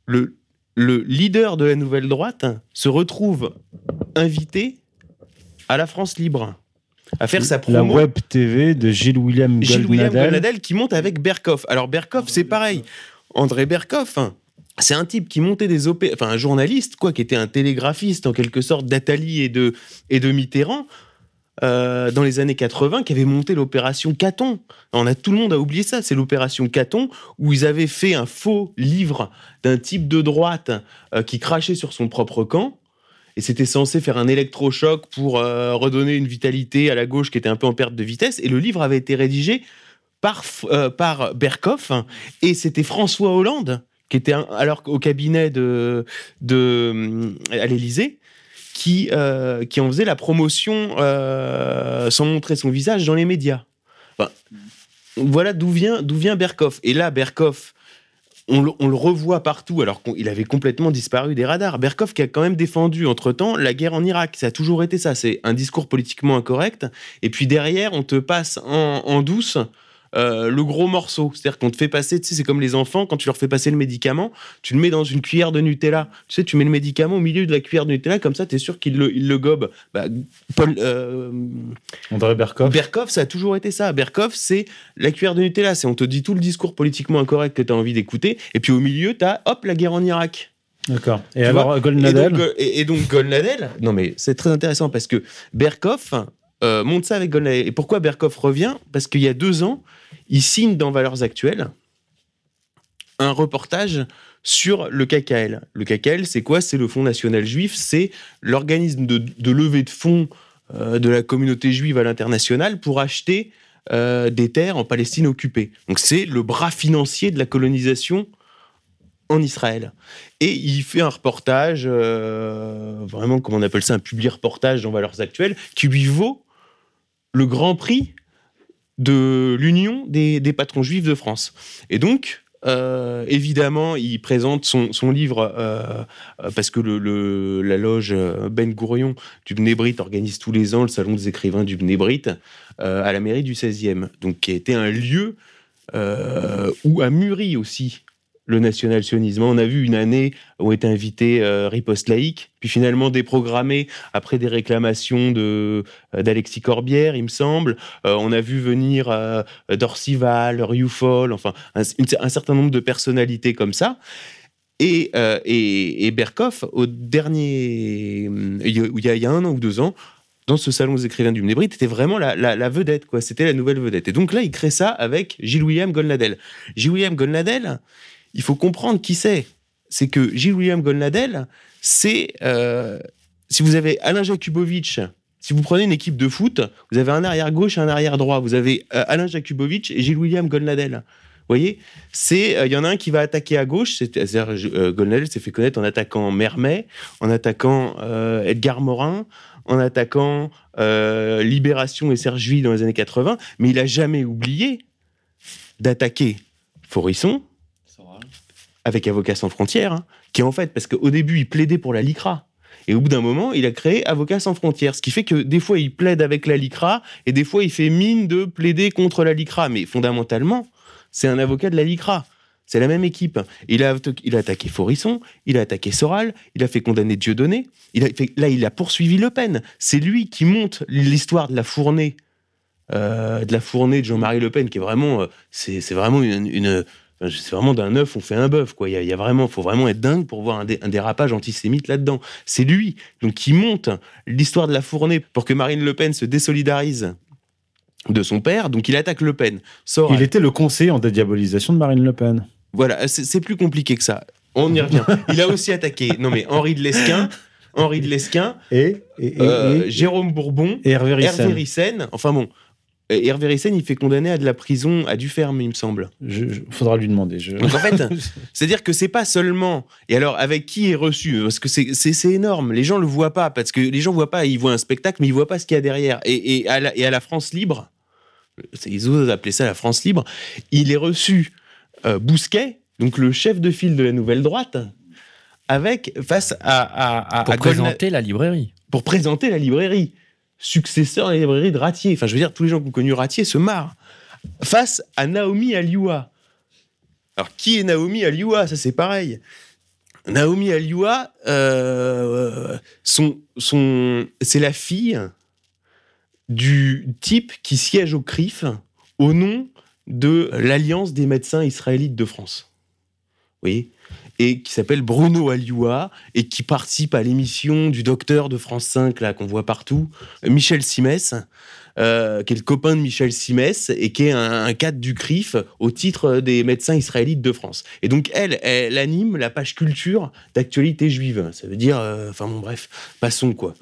le, le leader de la nouvelle droite se retrouve invité à la France libre à faire sa promo. La web TV de Gilles William Gilles William qui monte avec Berkoff. Alors Berkoff, c'est pareil. André Berkoff, hein, c'est un type qui montait des op... enfin un journaliste quoi, qui était un télégraphiste en quelque sorte d'Atali et de et de Mitterrand. Euh, dans les années 80 qui avait monté l'opération Caton. On a tout le monde a oublié ça, c'est l'opération Caton où ils avaient fait un faux livre d'un type de droite euh, qui crachait sur son propre camp. Et c'était censé faire un électrochoc pour euh, redonner une vitalité à la gauche qui était un peu en perte de vitesse. Et le livre avait été rédigé par, par Berkoff. Et c'était François Hollande, qui était alors au cabinet de, de, à l'Élysée, qui, euh, qui en faisait la promotion euh, sans montrer son visage dans les médias. voilà d'où vient, d'où vient Berkoff. Et là, Berkoff, on le, revoit partout alors qu'il avait complètement disparu des radars. Berkoff qui a quand même défendu entre-temps la guerre en Irak. Ça a toujours été ça. C'est un discours politiquement incorrect. Et puis derrière, on te passe en douce euh, le gros morceau. C'est-à-dire qu'on te fait passer, tu sais, c'est comme les enfants, quand tu leur fais passer le médicament, tu le mets dans une cuillère de Nutella. Tu sais, tu mets le médicament au milieu de la cuillère de Nutella, comme ça, tu es sûr qu'il le, il le gobe. Bah, Paul, euh, André Berkoff. Berkoff, ça a toujours été ça. Berkoff, c'est la cuillère de Nutella. C'est on te dit tout le discours politiquement incorrect que tu as envie d'écouter, et puis au milieu, tu as, hop, la guerre en Irak. D'accord. Et Tu alors, vois Golnadel et donc, euh, et, et donc Golnadel, non mais c'est très intéressant parce que Berkoff euh, monte ça avec Golnadel. Et pourquoi Berkoff revient? Parce qu'il y a deux ans, il signe dans Valeurs Actuelles un reportage sur le KKL. Le KKL, c'est quoi? C'est le Fonds national juif, c'est l'organisme de, levée de fonds euh, de la communauté juive à l'international pour acheter euh, des terres en Palestine occupée. Donc c'est le bras financier de la colonisation en Israël. Et il fait un reportage, euh, vraiment, comment on appelle ça, un publi-reportage dans Valeurs Actuelles, qui lui vaut le grand prix de l'Union des, des patrons juifs de France. Et donc, euh, évidemment, il présente son, son livre euh, parce que le, la loge euh, Ben Gourion du Bnebrit organise tous les ans le salon des écrivains du Bnebrit euh, à la mairie du 16e, donc qui a été un lieu où a mûri aussi le national-sionisme. On a vu une année où était invité euh, Riposte laïque, puis finalement déprogrammé après des réclamations de euh, d'Alexis Corbière, il me semble. Euh, on a vu venir euh, Dorcival, Rioufol, enfin un, certain nombre de personnalités comme ça. Et, euh, et, et Berkoff, au dernier, il y, a, il y a- un an ou deux ans, dans ce salon des écrivains du Mnébrit, était vraiment la vedette, quoi. C'était la nouvelle vedette. Et donc là, il crée ça avec Gilles William Golnadel. Gilles William Golnadel, il faut comprendre qui c'est. C'est que Gilles William Golnadel, c'est euh, si vous avez Alain Jakubowicz, si vous prenez une équipe de foot, vous avez un arrière gauche et un arrière droit. Vous avez euh, Alain Jakubowicz et Gilles William Golnadel. Vous voyez, c'est euh, il y en a un qui va attaquer à gauche. c'est- C'est-à-dire Golnadel s'est fait connaître en attaquant Mermet, en attaquant Edgar Morin, en attaquant Libération et Serge Vie dans les années 80, mais il a jamais oublié d'attaquer Forisson avec Avocats sans frontières, hein, qui en fait, parce qu'au début, il plaidait pour la LICRA. Et au bout d'un moment, il a créé Avocats sans frontières. Ce qui fait que des fois, il plaide avec la LICRA et des fois, il fait mine de plaider contre la LICRA. Mais fondamentalement, c'est un avocat de la LICRA. C'est la même équipe. Il a, attaqué Forisson, il a attaqué Soral, il a fait condamner Dieudonné. Il a fait, là, il a poursuivi Le Pen. C'est lui qui monte l'histoire de la fournée, euh, de la fournée de Jean-Marie Le Pen, qui est vraiment, euh, c'est vraiment une, c'est vraiment d'un œuf on fait un bœuf quoi. Il y a, il y a vraiment, faut vraiment être dingue pour voir un, dé- un dérapage antisémite là-dedans. C'est lui donc qui monte l'histoire de la fournée pour que Marine Le Pen se désolidarise de son père. Donc il attaque Le Pen. Il était le conseiller en dédiabolisation de Marine Le Pen. Voilà, c'est plus compliqué que ça. On y revient. Il a aussi attaqué, non mais Henri de Lesquin, Henri de Lesquin, Et, et, et- euh, et- Jérôme Bourbon, et Hervé Ryssen. Enfin bon, Hervé Ryssen, il fait condamner à de la prison à du ferme, il me semble. Je, je- faudra lui demander. Je... Donc en fait, c'est-à-dire que c'est pas seulement. Et alors, avec qui est reçu Parce que c'est- c'est c'est énorme. Les gens le voient pas parce que les gens voient pas. Ils voient un spectacle, mais ils voient pas ce qu'il y a derrière. Et, et à, la, et à la France libre, c'est- ils osent appeler ça la France libre. Il est reçu euh, Bousquet, donc le chef de file de la Nouvelle Droite, avec face à, à, à- Pour à Golna- présenter la librairie. pour présenter la librairie, successeur de la librairie de Ratier. Enfin, je veux dire, tous les gens qui ont connu Ratier se marrent. Face à Naomi Alioua. Alors, qui est Naomi Alioua? Ça, c'est pareil. Naomi Alioua, euh, son, son, c'est la fille du type qui siège au CRIF au nom de l'Alliance des médecins israélites de France. Vous voyez? Qui s'appelle Bruno Alioua et qui participe à l'émission du docteur de France 5 là qu'on voit partout, Michel Simès, euh, qui est le copain de Michel Simès et qui est un, un cadre du CRIF au titre des médecins israélites de France. Et donc elle, elle anime la page culture d'actualité juive. Ça veut dire, euh, enfin bon bref, passons quoi.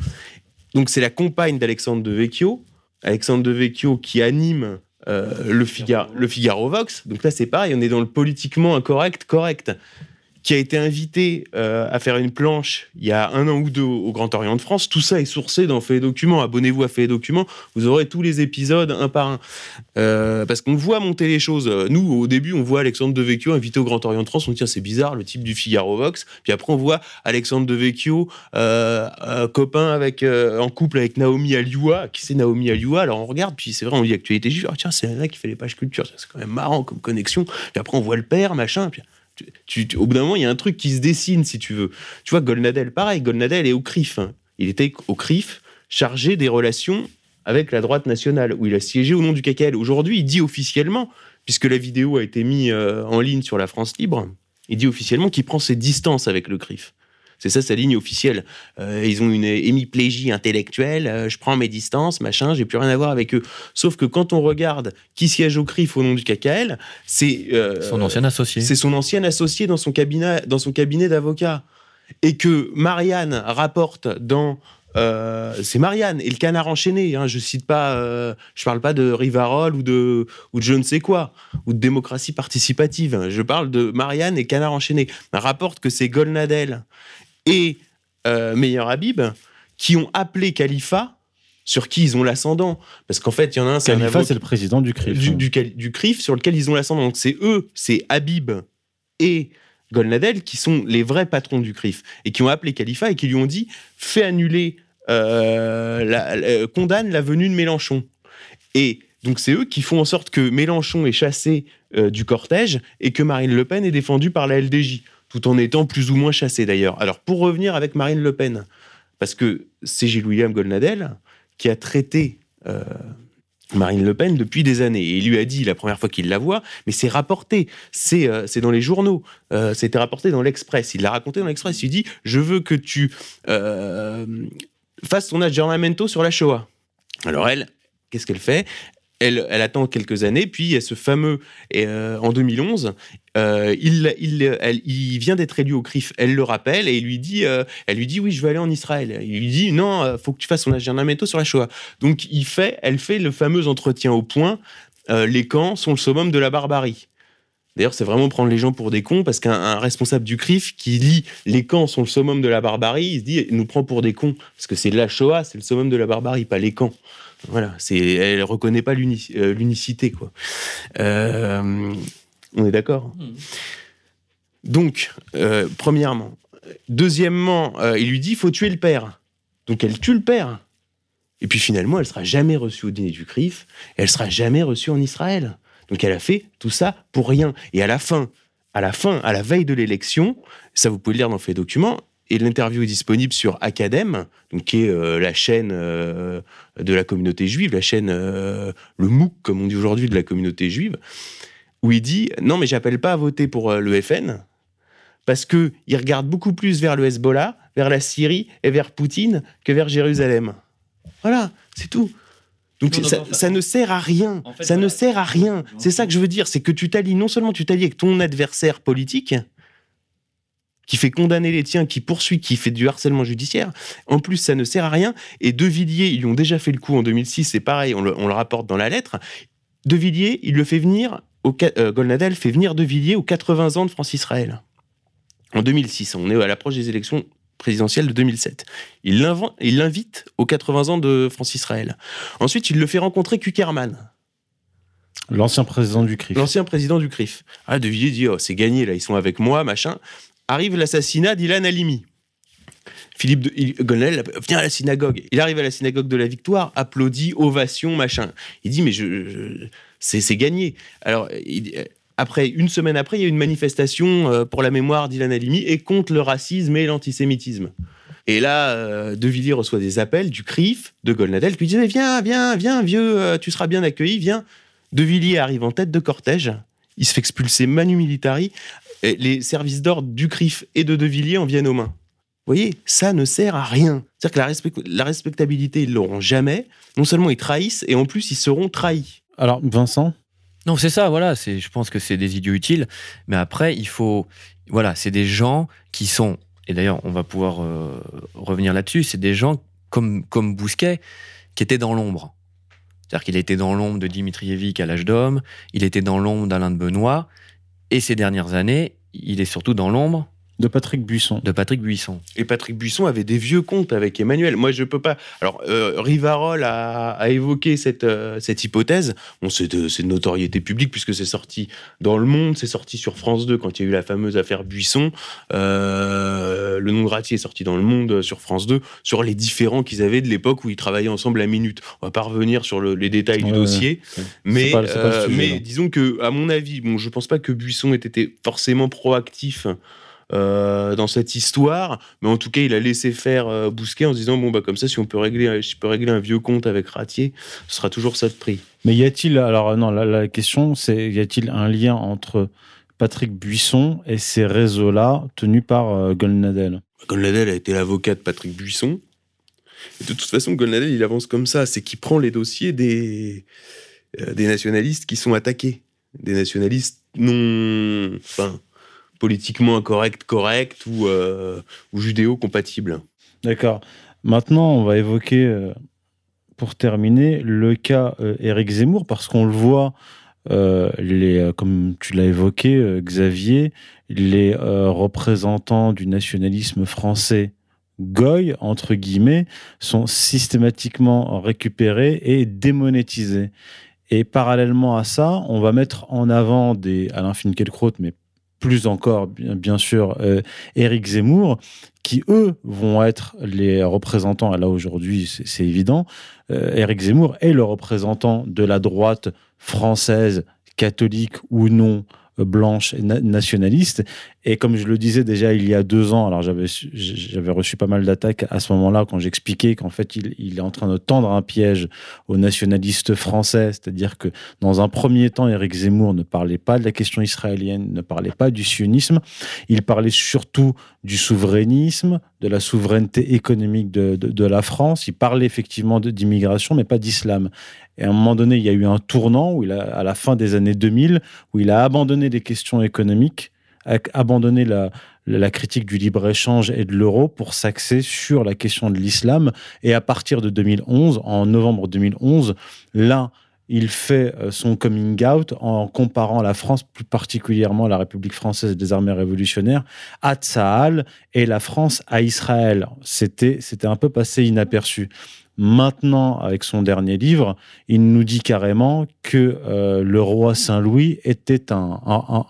Donc c'est la compagne d'Alexandre de Vecchio, Alexandre de Vecchio qui anime euh, le, Figaro, le Figaro Vox. Donc là c'est pareil, on est dans le politiquement incorrect correct qui a été invité euh, à faire une planche il y a un an ou deux au Grand Orient de France. Tout ça est sourcé dans Fait et Documents. Abonnez-vous à Fait et Documents, vous aurez tous les épisodes un par un. Euh, parce qu'on voit monter les choses. Nous, au début, on voit Alexandre Devecchio invité au Grand Orient de France. On dit, c'est bizarre, le type du Figaro Vox. Puis après, on voit Alexandre Devecchio, euh, copain avec, en couple avec Naomi Alioua. Qui c'est Naomi Alioua? Alors on regarde, puis c'est vrai, on dit actualité juive. Ah, tiens, c'est là qui fait les pages culture. C'est quand même marrant comme connexion. Puis après, on voit le père, machin. Puis au bout d'un moment, il y a un truc qui se dessine, si tu veux. Tu vois, Golnadel, pareil, Golnadel est au CRIF. Hein. Il était au CRIF, chargé des relations avec la droite nationale, où il a siégé au nom du KKL. Aujourd'hui, il dit officiellement, puisque la vidéo a été mise euh, en ligne sur la France Libre, il dit officiellement qu'il prend ses distances avec le CRIF. C'est ça sa ligne officielle. Euh, ils ont une hémiplégie intellectuelle, euh, je prends mes distances, machin, j'ai plus rien à voir avec eux. Sauf que quand on regarde qui siège au CRIF au nom du KKL, c'est... Euh, son ancien associé. C'est son ancien associé dans son cabinet, dans son cabinet d'avocat. Et que Marianne rapporte dans c'est Marianne et le canard enchaîné. Hein, je cite pas, je parle pas de Rivarol ou de ou de je ne sais quoi ou de démocratie participative. Je parle de Marianne et canard enchaîné. rapporte que c'est Golnadel et euh, Meilleur Habib qui ont appelé Khalifa sur qui ils ont l'ascendant. Parce qu'en fait, il y en a un, c'est Khalifa, c'est le président du CRIF. Du, du, CRIF sur lequel ils ont l'ascendant. Donc c'est eux, c'est Habib et Golnadel qui sont les vrais patrons du CRIF et qui ont appelé Khalifa et qui lui ont dit fais annuler, euh, la, condamne la venue de Mélenchon. Et donc c'est eux qui font en sorte que Mélenchon est chassé euh, du cortège et que Marine Le Pen est défendue par la LDJ tout en étant plus ou moins chassé d'ailleurs. Alors pour revenir avec Marine Le Pen, parce que c'est Gilles William Golnadel qui a traité euh, Marine Le Pen depuis des années. Et il lui a dit la première fois qu'il la voit, mais c'est rapporté, c'est euh, dans les journaux, euh, c'était rapporté dans l'Express. Il l'a raconté dans l'Express. Il dit Je veux que tu fasses ton aggiornamento sur la Shoah. Alors elle, qu'est-ce qu'elle fait? Elle, attend quelques années, puis il y a ce fameux, en 2011, euh, il, vient d'être élu au CRIF. Elle le rappelle et il lui dit, euh, elle lui dit oui, je veux aller en Israël. Il lui dit non, euh, faut que tu fasses ton aggiornamento sur la Shoah. Donc il fait, elle fait le fameux entretien au point. les camps sont le summum de la barbarie. D'ailleurs, c'est vraiment prendre les gens pour des cons parce qu'un responsable du CRIF qui lit les camps sont le summum de la barbarie, il se dit il nous prend pour des cons parce que c'est la Shoah, c'est le summum de la barbarie, pas les camps. Voilà, c'est elle reconnaît pas l'unicité quoi. On est d'accord mmh. Donc, euh, premièrement. Deuxièmement, euh, il lui dit faut tuer le père. Donc elle tue le père. Et puis finalement, elle sera jamais reçue au dîner du CRIF. Elle sera jamais reçue en Israël. Donc elle a fait tout ça pour rien. Et à la fin, à la fin, à la veille de l'élection, ça vous pouvez le lire dans Fait Documents, et l'interview est disponible sur Academ, donc qui est euh, la chaîne de la communauté juive, la chaîne, le MOOC, comme on dit aujourd'hui, de la communauté juive où il dit non, mais j'appelle pas à voter pour euh, le FN parce que il regarde beaucoup plus vers le Hezbollah, vers la Syrie et vers Poutine que vers Jérusalem. Voilà, c'est tout. Donc ça, ne sert à rien. ça ne sert à rien. C'est ça que je veux dire, c'est que tu t'allies non seulement tu t'allies avec ton adversaire politique qui fait condamner les tiens, qui poursuit, qui fait du harcèlement judiciaire. En plus, ça ne sert à rien. Et De Villiers, ils ont déjà fait le coup en 2006, c'est pareil, on le, on le rapporte dans la lettre. De Villiers, il le fait venir au, euh, Golnadel fait venir De Villiers aux 80 ans de France-Israël. En 2006, on est à l'approche des élections présidentielles de 2007. Il l'invite aux 80 ans de France-Israël. Ensuite, il le fait rencontrer Kuckerman. L'ancien président du CRIF. L'ancien président du CRIF. Ah, De Villiers dit, oh, c'est gagné, là, ils sont avec moi, machin. Arrive l'assassinat d'Ilan Halimi. Philippe de, Golnadel vient à la synagogue. Il arrive à la synagogue de la Victoire, applaudit, ovation, machin. Il dit, mais je c'est gagné. Alors, après, une semaine après, il y a une manifestation euh, pour la mémoire d'Ilan Halimi et contre le racisme et l'antisémitisme. Et là, euh, De Villiers reçoit des appels du CRIF, de Golnadel, qui lui dit Viens, viens, viens, vieux, euh, tu seras bien accueilli, viens. De Villiers arrive en tête de cortège, il se fait expulser manu militari, les services d'ordre du CRIF et de De Villiers en viennent aux mains. Vous voyez, ça ne sert à rien. C'est-à-dire que la, la respectabilité, ils l'auront jamais. Non seulement ils trahissent, et en plus, ils seront trahis. Alors, Vincent? Non, c'est ça, voilà. Je pense que c'est des idiots utiles. Mais après, il faut. Voilà, c'est des gens qui sont. Et d'ailleurs, on va pouvoir euh, revenir là-dessus. C'est des gens comme, comme Bousquet qui étaient dans l'ombre. C'est-à-dire qu'il était dans l'ombre de Dimitrievik à l'âge d'homme, il était dans l'ombre d'Alain de Benoît, et ces dernières années, il est surtout dans l'ombre De Patrick Buisson. De Patrick Buisson. Et Patrick Buisson avait des vieux comptes avec Emmanuel. Moi, je peux pas. Alors, euh, Rivarol a, évoqué cette, euh, cette hypothèse. Bon, c'est de, de, notoriété publique puisque c'est sorti dans Le Monde, c'est sorti sur France 2 quand il y a eu la fameuse affaire Buisson. Euh, le nom de Ratier est sorti dans Le Monde sur France 2 sur les différents qu'ils avaient de l'époque où ils travaillaient ensemble à minute. On va pas revenir sur les détails du dossier, mais, mais disons que, à mon avis, bon, je pense pas que Buisson ait été forcément proactif euh, dans cette histoire, mais en tout cas, il a laissé faire euh, Bousquet en se disant bon bah comme ça, si on peut régler, je peux régler un vieux compte avec Ratier, ce sera toujours ça de prix. Mais y a-t-il alors non la, question c'est y a-t-il un lien entre Patrick Buisson et ces réseaux-là tenus par euh, Golnadel? Golnadel a été l'avocat de Patrick Buisson. Et de toute façon, Golnadel, il avance comme ça, c'est qu'il prend les dossiers des des nationalistes qui sont attaqués, des nationalistes non, enfin politiquement incorrect, correct ou, euh, ou judéo-compatible. D'accord. Maintenant, on va évoquer, euh, pour terminer, le cas euh, Éric Zemmour, parce qu'on le voit, les, comme tu l'as évoqué, Xavier, les représentants du nationalisme français goy, entre guillemets, sont systématiquement récupérés et démonétisés. Et parallèlement à ça, on va mettre en avant des Alain Finkielkraut, mais plus encore, bien sûr, euh, Éric Zemmour, qui, eux, vont être les représentants, là aujourd'hui, c'est évident, euh, Éric Zemmour est le représentant de la droite française, catholique ou non, blanche et nationaliste. Et comme je le disais déjà il y a deux ans, alors j'avais, reçu pas mal d'attaques à ce moment-là quand j'expliquais qu'en fait il, il, est en train de tendre un piège aux nationalistes français, c'est-à-dire que dans un premier temps, Éric Zemmour ne parlait pas de la question israélienne, ne parlait pas du sionisme, il parlait surtout du souverainisme, de la souveraineté économique de, de, de la France, il parlait effectivement d'immigration, mais pas d'islam. Et à un moment donné, il y a eu un tournant où il a, à la fin des années 2000, où il a abandonné les questions économiques, abandonné la, critique du libre-échange et de l'euro pour s'axer sur la question de l'islam. Et à partir de 2011, en novembre 2011, là, il fait euh, son coming out en comparant la France, plus particulièrement la République française des armées révolutionnaires, à Tsahal et la France à Israël. C'était un peu passé inaperçu. Maintenant, avec son dernier livre, il nous dit carrément que euh, le roi Saint-Louis était un,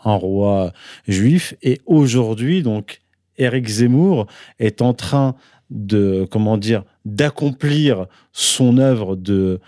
roi juif. Et aujourd'hui, donc, Éric Zemmour est en train de, comment dire, d'accomplir son œuvre de,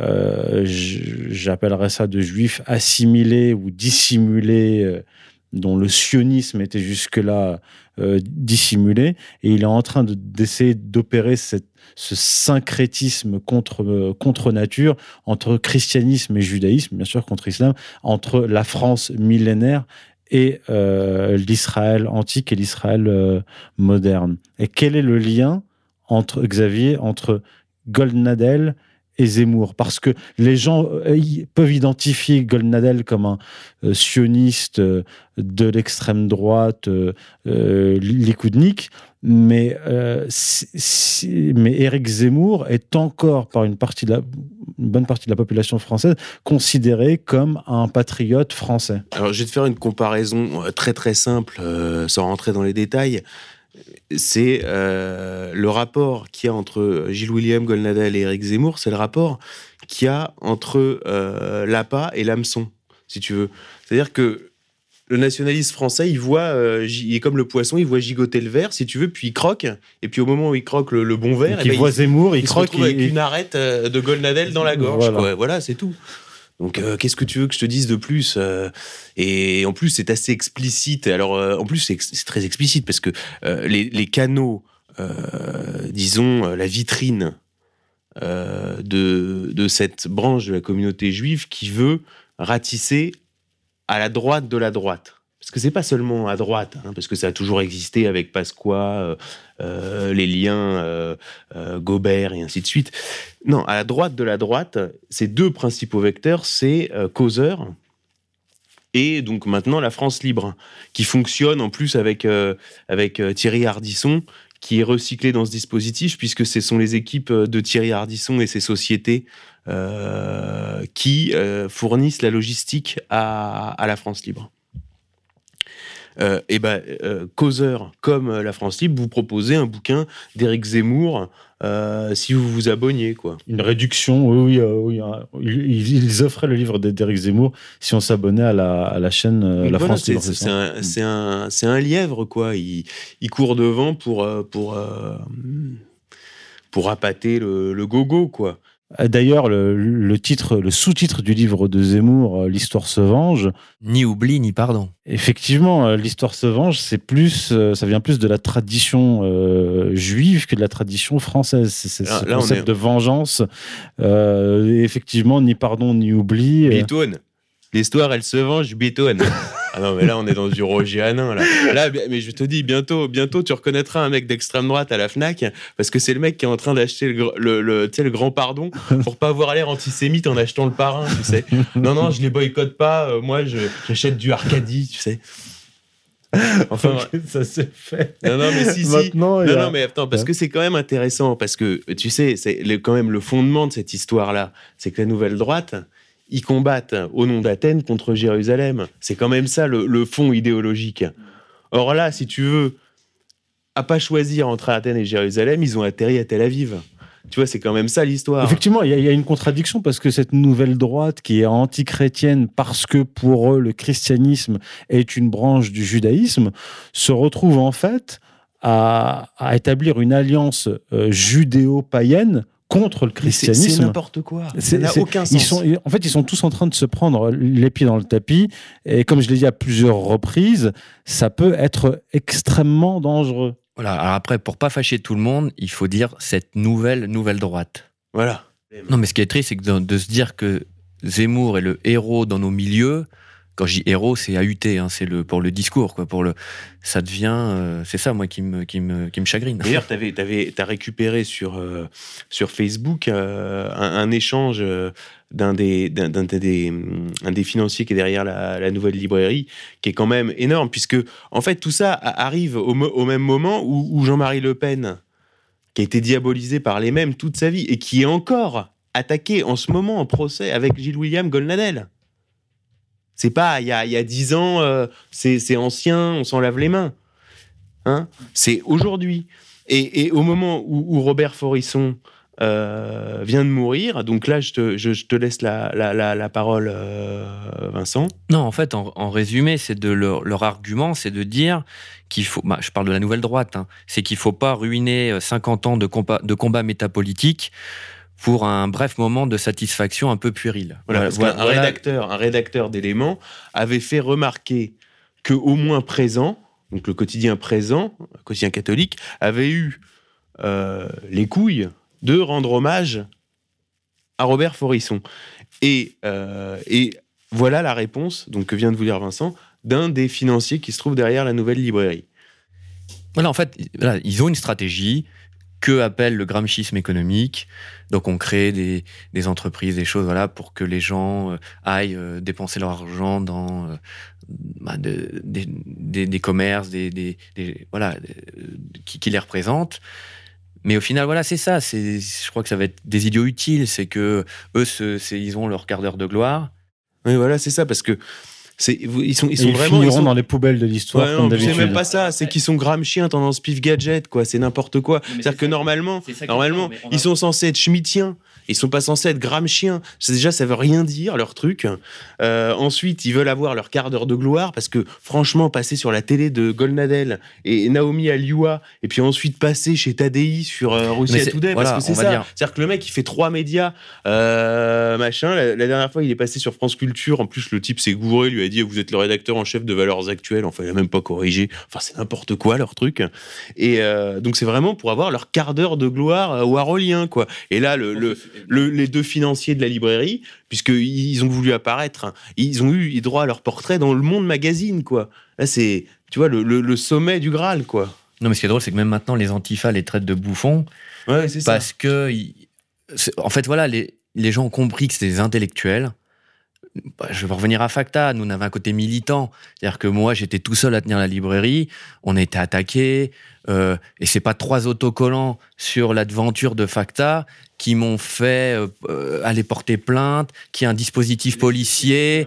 euh, j'appellerais ça de juif assimilé ou dissimulé, euh, dont le sionisme était jusque-là dissimulé. Et il est en train d'essayer d'opérer cette ce syncrétisme contre, euh, contre nature entre christianisme et judaïsme, bien sûr contre l'islam, entre la France millénaire et euh, l'Israël antique et l'Israël euh, moderne. Et quel est le lien entre Xavier, entre Goldnadel et Zemmour Parce que les gens peuvent identifier Goldnadel comme un sioniste de l'extrême droite, likoudnik, mais, euh, mais Éric Zemmour est encore, par une, partie de la, bonne partie de la population française, considéré comme un patriote français. Alors, je vais te faire une comparaison euh, très très simple, euh, sans rentrer dans les détails. C'est le rapport qu'il y a entre Gilles William Golnadel et Éric Zemmour, c'est le rapport qu'il y a entre l'appât et l'hameçon, si tu veux. C'est-à-dire que le nationaliste français, il voit, euh, il est comme le poisson, il voit gigoter le verre, si tu veux, puis il croque. Et puis au moment où il croque le, bon verre, eh il ben, voit Zemmour, il, croque. Se avec une arête euh, de Golnadel dans la gorge. Voilà, c'est tout. Donc, euh, qu'est-ce que tu veux que je te dise de plus Et en plus, c'est assez explicite. Alors, en plus, c'est très explicite parce que les, les, canaux, disons, la vitrine de, de cette branche de la communauté juive qui veut ratisser à la droite de la droite. Parce que c'est pas seulement à droite, hein, parce que ça a toujours existé avec Pasqua, euh, euh, les liens euh, Gobert et ainsi de suite. Non, à la droite de la droite, ces deux principaux vecteurs, c'est Causeur et donc maintenant la France libre, qui fonctionne en plus avec, avec Thierry Hardisson, qui est recyclé dans ce dispositif, puisque ce sont les équipes de Thierry Hardisson et ses sociétés euh, qui euh, fournissent la logistique à, la France libre. Euh, et ben, euh, causeur comme euh, la France Libre, vous proposez un bouquin d'Éric Zemmour euh, si vous vous abonniez, quoi. Une réduction, oui, oui, oui, hein. Ils, offraient le livre d'Éric Zemmour si on s'abonnait à la, à la chaîne La Voilà, France Libre. c'est un, un, un lièvre, quoi. Il, il court devant pour, pour, pour appâter le, le gogo, quoi. Euh, D'ailleurs, le, le titre, le sous-titre du livre de Zemmour, euh, L'histoire se venge, Ni oubli, ni pardon. effectivement, euh, l'histoire se venge, c'est plus, ça vient plus de la tradition euh, juive que de la tradition française. C'est Là- ce là, concept est- de vengeance. Euh, effectivement, ni pardon, ni oubli. Euh, Bétonne. L'histoire, elle se venge, bétonne. ah non, mais là, on est dans du Roger Hanin, là. Mais je te dis, bientôt, bientôt, tu reconnaîtras un mec d'extrême droite à la Fnac, parce que c'est le mec qui est en train d'acheter le, le, le- tu sais, le grand pardon pour pas avoir l'air antisémite en achetant le parrain, tu sais. Non, non, je les boycotte pas. euh, moi, je- j'achète du Arcadie, tu sais. Enfin, ça s'est fait. non, non, mais si, si. Maintenant, Non, a- non, mais attends, parce que c'est quand même intéressant, parce que tu sais, c'est quand même le fondement de cette histoire-là, c'est que la nouvelle droite, ils combattent au nom d'Athènes contre Jérusalem. C'est quand même ça le, fond idéologique. Or là, si tu veux, à pas choisir entre Athènes et Jérusalem, ils ont atterri à Tel Aviv. Tu vois, c'est quand même ça l'histoire. Effectivement, il y, a- une contradiction parce que cette nouvelle droite qui est anti-chrétienne parce que pour eux le christianisme est une branche du judaïsme se retrouve en fait à, à établir une alliance euh, judéo-païenne contre le Mais c'est- christianisme. n'importe quoi. Ça C'est- n'a aucun Ils sens. sont, en fait, ils sont tous en train de se prendre les pieds dans le tapis. Et comme je l'ai dit à plusieurs reprises, ça peut être extrêmement dangereux. Voilà. Alors après, pour pas fâcher tout le monde, il faut dire cette nouvelle, nouvelle droite. Voilà. Non, mais ce qui est triste, c'est que de, de se dire que Zemmour est le héros dans nos milieux. Quand je dis héros, c'est AUT, hein, c'est le pour le discours, quoi. Pour le, ça devient, euh, c'est ça, moi, qui me, qui me, qui me chagrine. D'ailleurs, tu as récupéré sur, euh, sur Facebook euh, un, échange d'un des, des, un des financiers qui est derrière la, nouvelle librairie, qui est quand même énorme, puisque en fait tout ça arrive au même moment où, où Jean-Marie Le Pen, qui a été diabolisé par les mêmes toute sa vie et qui est encore attaqué en ce moment en procès avec Gilles William Golnadel. C'est pas il y a, y a 10 ans, euh, c'est ancien, on s'en lave les mains. Hein? C'est aujourd'hui. Et, et au moment où, Robert Forisson euh, vient de mourir, donc là, je te, je, te laisse la, la, parole, euh, Vincent. Non, en fait, en, résumé, c'est de leur, argument, c'est de dire qu'il faut. bah, je parle de la nouvelle droite. hein, c'est qu'il faut pas ruiner euh, 50 ans de de combat métapolitique pour un bref moment de satisfaction un peu puéril. Voilà, parce Voilà, qu'un voilà. rédacteur, un rédacteur d'éléments avait fait remarquer que au moins présent, donc le quotidien présent, le quotidien catholique, avait eu euh, les couilles de rendre hommage à Robert Forisson. Et, euh, et voilà la réponse, donc que vient de vous dire Vincent, d'un des financiers qui se trouve derrière la nouvelle librairie. Voilà, en fait, voilà, ils ont une stratégie que appelle le gramschisme économique. Donc, on crée des, entreprises, des choses, voilà, pour que les gens euh, aillent euh, dépenser leur argent dans euh, bah, de- des, commerces, des, voilà, qui, les représentent. Mais au final, voilà, c'est ça. Je crois que ça va être des idiots utiles. C'est que eux, ils ont leur quart d'heure de gloire. Oui, voilà, c'est ça, parce que ils sont, ils sont ils vraiment. ils sont- dans les poubelles de l'histoire Ouais, comme non, c'est même pas ça, c'est qu'ils sont Gramsciens tendance pif gadget, quoi. C'est n'importe quoi. C'est-à-dire que normalement, normalement, ils sont censés être schmittiens. Ils sont pas censés être Gramsciens. C'est déjà, ça veut rien dire leur truc. Euh, ensuite, ils veulent avoir leur quart d'heure de gloire parce que, franchement, passer sur la télé de Golnadel et Naomi Alioua et puis ensuite passer chez Tadei sur euh, Russia Today, voilà, parce que c'est ça. dire. C'est-à-dire que le mec, il fait trois médias, euh, machin. La, la dernière fois, il est passé sur France Culture. En plus, le type s'est gouré, lui a dit Vous êtes le rédacteur en chef de Valeurs Actuelles. Enfin, il a même pas corrigé. Enfin, c'est n'importe quoi, leur truc. Et euh, donc, c'est vraiment pour avoir leur quart d'heure de gloire euh, warolien, quoi. Et là, le, le- le- les deux financiers de la librairie, puisqu'ils ont voulu apparaître, ils ont eu droit à leur portrait dans Le Monde Magazine, quoi. Là, c'est, tu vois, le, sommet du Graal, quoi. Non, mais ce qui est drôle, c'est que même maintenant, les antifas les traitent de bouffons. Ouais, c'est ça. Parce que, c'est- en fait, voilà, les, les gens ont compris que c'était des intellectuels. Bah, je vais revenir à Facta. Nous, on avait un côté militant. C'est-à-dire que moi, j'étais tout seul à tenir la librairie. On a été attaqué. euh, et c'est pas trois autocollants sur l'aventure de Facta qui m'ont fait aller porter plainte, qui a un dispositif policier,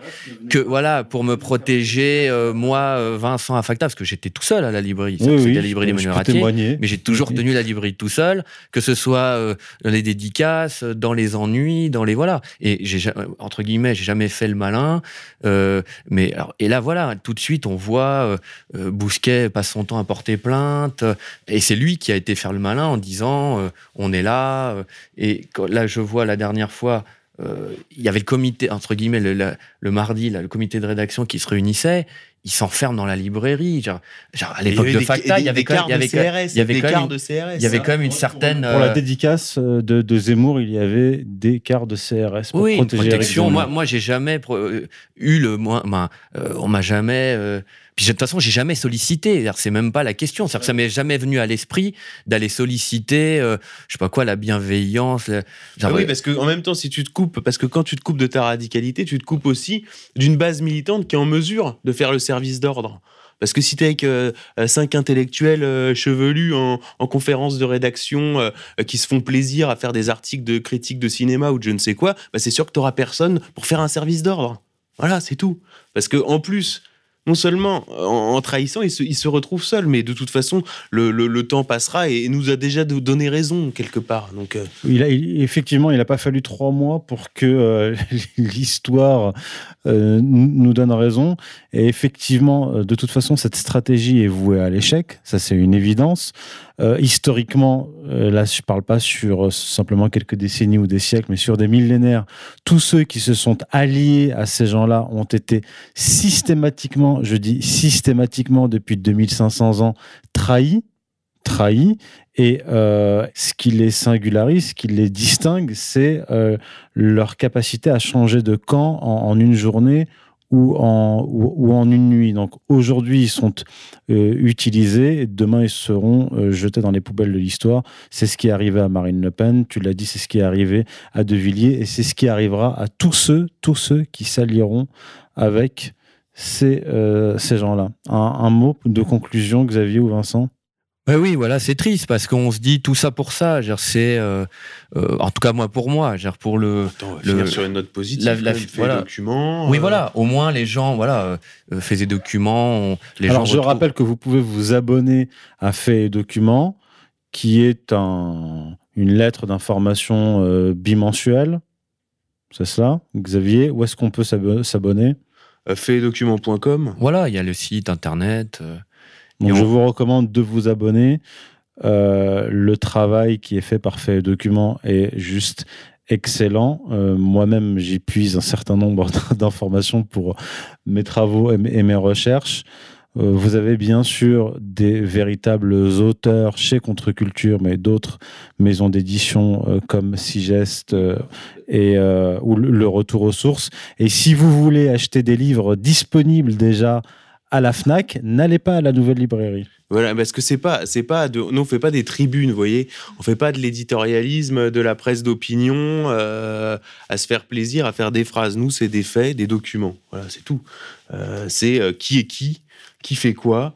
que voilà pour me protéger moi Vincent Affacta parce que j'étais tout seul à la librairie, c'était la librairie des mais j'ai toujours tenu la librairie tout seul, que ce soit dans les dédicaces, dans les ennuis, dans les voilà. Et j'ai entre guillemets, j'ai jamais fait le malin. Euh, mais alors, et là voilà, tout de suite on voit euh, euh, Bousquet passe son temps à porter plainte, et c'est lui qui a été faire le malin en disant on est là. et là je vois la dernière fois. il y avait le comité, entre guillemets, le, mardi, le comité de rédaction qui se réunissait il s'enferme dans la librairie. Genre, genre à l'époque de Facta, il y avait quand même, il y avait, il y avait quand même, il y avait quand même une certaine. Pour la dédicace de, de, Zemmour, il y avait des cartes de CRS pour oui, protéger une protection. Moi, moi, j'ai jamais eu le, moi, on m'a jamais puis de toute façon, j'ai jamais sollicité. C'est même pas la question. C'est que ça m'est jamais venu à l'esprit d'aller solliciter, euh, je sais pas quoi, la bienveillance. Ah oui, parce que en même temps, si tu te coupes, parce que quand tu te coupes de ta radicalité, tu te coupes aussi d'une base militante qui est en mesure de faire le service d'ordre. Parce que si tu es avec euh, cinq intellectuels euh, chevelus en, conférence de rédaction qui se font plaisir à faire des articles de critique de cinéma ou de je ne sais quoi, bah c'est sûr que tu n'auras personne pour faire un service d'ordre. Voilà, c'est tout. Parce que en plus, non seulement en, trahissant, il se, retrouve seul, mais de toute façon, le, temps passera et, nous a déjà donné raison quelque part. Donc, euh. il a, effectivement, il n'a pas fallu trois mois pour que euh, l'histoire euh, nous donne raison. Et effectivement, de toute façon, cette stratégie est vouée à l'échec. Ça, c'est une évidence. Euh, historiquement, euh, là je ne parle pas sur euh, simplement quelques décennies ou des siècles, mais sur des millénaires, tous ceux qui se sont alliés à ces gens-là ont été systématiquement, je dis systématiquement depuis 2500 ans, trahis trahis. Et ce qui les singularise, ce qui les distingue, c'est leur capacité à changer de camp en une journée ou en, une nuit. Donc aujourd'hui, ils sont euh, utilisés, et demain, ils seront euh, jetés dans les poubelles de l'histoire. C'est ce qui est arrivé à Marine Le Pen, tu l'as dit, c'est ce qui est arrivé à De Villiers, et c'est ce qui arrivera à tous ceux, tous ceux qui s'allieront avec ces, euh, gens-là. Un mot de conclusion, Xavier ou Vincent? Oui, voilà, c'est triste parce qu'on se dit tout ça pour ça. C'est, euh, euh, en tout cas moi pour moi, pour le. Attends, le sur une note positive. La, voilà. documents. Oui, euh. voilà. Au moins les gens, voilà, euh, des documents. les Alors je rappelle que vous pouvez vous abonner à Fait et Documents, qui est un, une lettre d'information bimensuelle. C'est cela, Xavier? Où est-ce qu'on peut s'abonner? Faitdocuments.com. Voilà, il y a le site internet. Donc je vous recommande de vous abonner. Euh, le travail qui est fait par Fait Document est juste excellent. Euh, moi-même, j'y puise un certain nombre d'informations pour mes travaux et mes recherches. Euh, vous avez bien sûr des véritables auteurs chez Contre-Culture, mais d'autres maisons d'édition comme Sigest et ou le Retour aux sources. Et si vous voulez acheter des livres disponibles déjà à la Fnac, n'allez pas à la nouvelle librairie. Voilà, parce que c'est pas, c'est pas, de, on fait pas des tribunes, vous voyez, on fait pas de l'éditorialisme, de la presse d'opinion, euh, à se faire plaisir, à faire des phrases. Nous, c'est des faits, des documents. Voilà, c'est tout. Euh, c'est euh, qui est qui, qui fait quoi,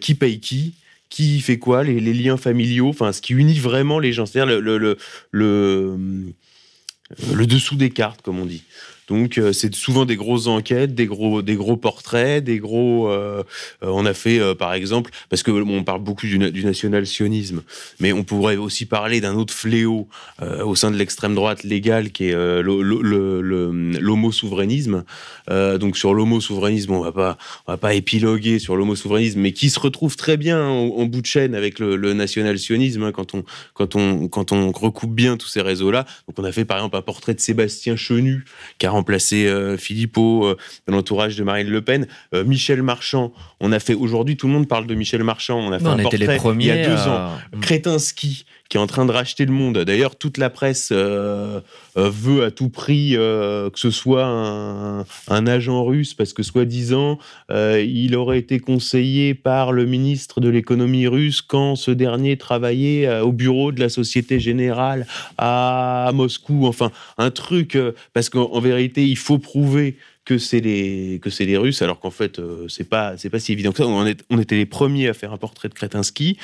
qui paye qui, qui fait quoi, les, liens familiaux, enfin, ce qui unit vraiment les gens, c'est-à-dire le, le dessous des cartes, comme on dit. Donc euh, c'est souvent des grosses enquêtes, des gros, des gros portraits, des gros. Euh, euh, on a fait par exemple parce que on parle beaucoup du, national-sionisme, mais on pourrait aussi parler d'un autre fléau au sein de l'extrême droite légale qui est l'homo-souverainisme. donc sur l'homo-souverainisme, on va pas, va pas épiloguer sur l'homo-souverainisme, mais qui se retrouve très bien en, bout de chaîne avec le, national-sionisme hein, quand on, quand on, quand on recoupe bien tous ces réseaux-là. Donc on a fait par exemple un portrait de Sébastien Chenu, qui a remplacé euh, Philippot euh, dans l'entourage de Marine Le Pen. Euh, Michel Marchand, on a fait aujourd'hui, tout le monde parle de Michel Marchand. On a fait un portrait il y a deux ans. Kretinsky, qui est en train de racheter le monde. D'ailleurs, toute la presse veut à tout prix que ce soit un, agent russe, parce que soi-disant, il aurait été conseillé par le ministre de l'économie russe quand ce dernier travaillait au bureau de la Société Générale à Moscou. Enfin, un truc, parce qu'en vérité, il faut prouver que c'est les que c'est les Russes, alors qu'en fait euh, c'est pas c'est pas si évident que ça. On, est, on, était les premiers à faire un portrait de Kretinsky.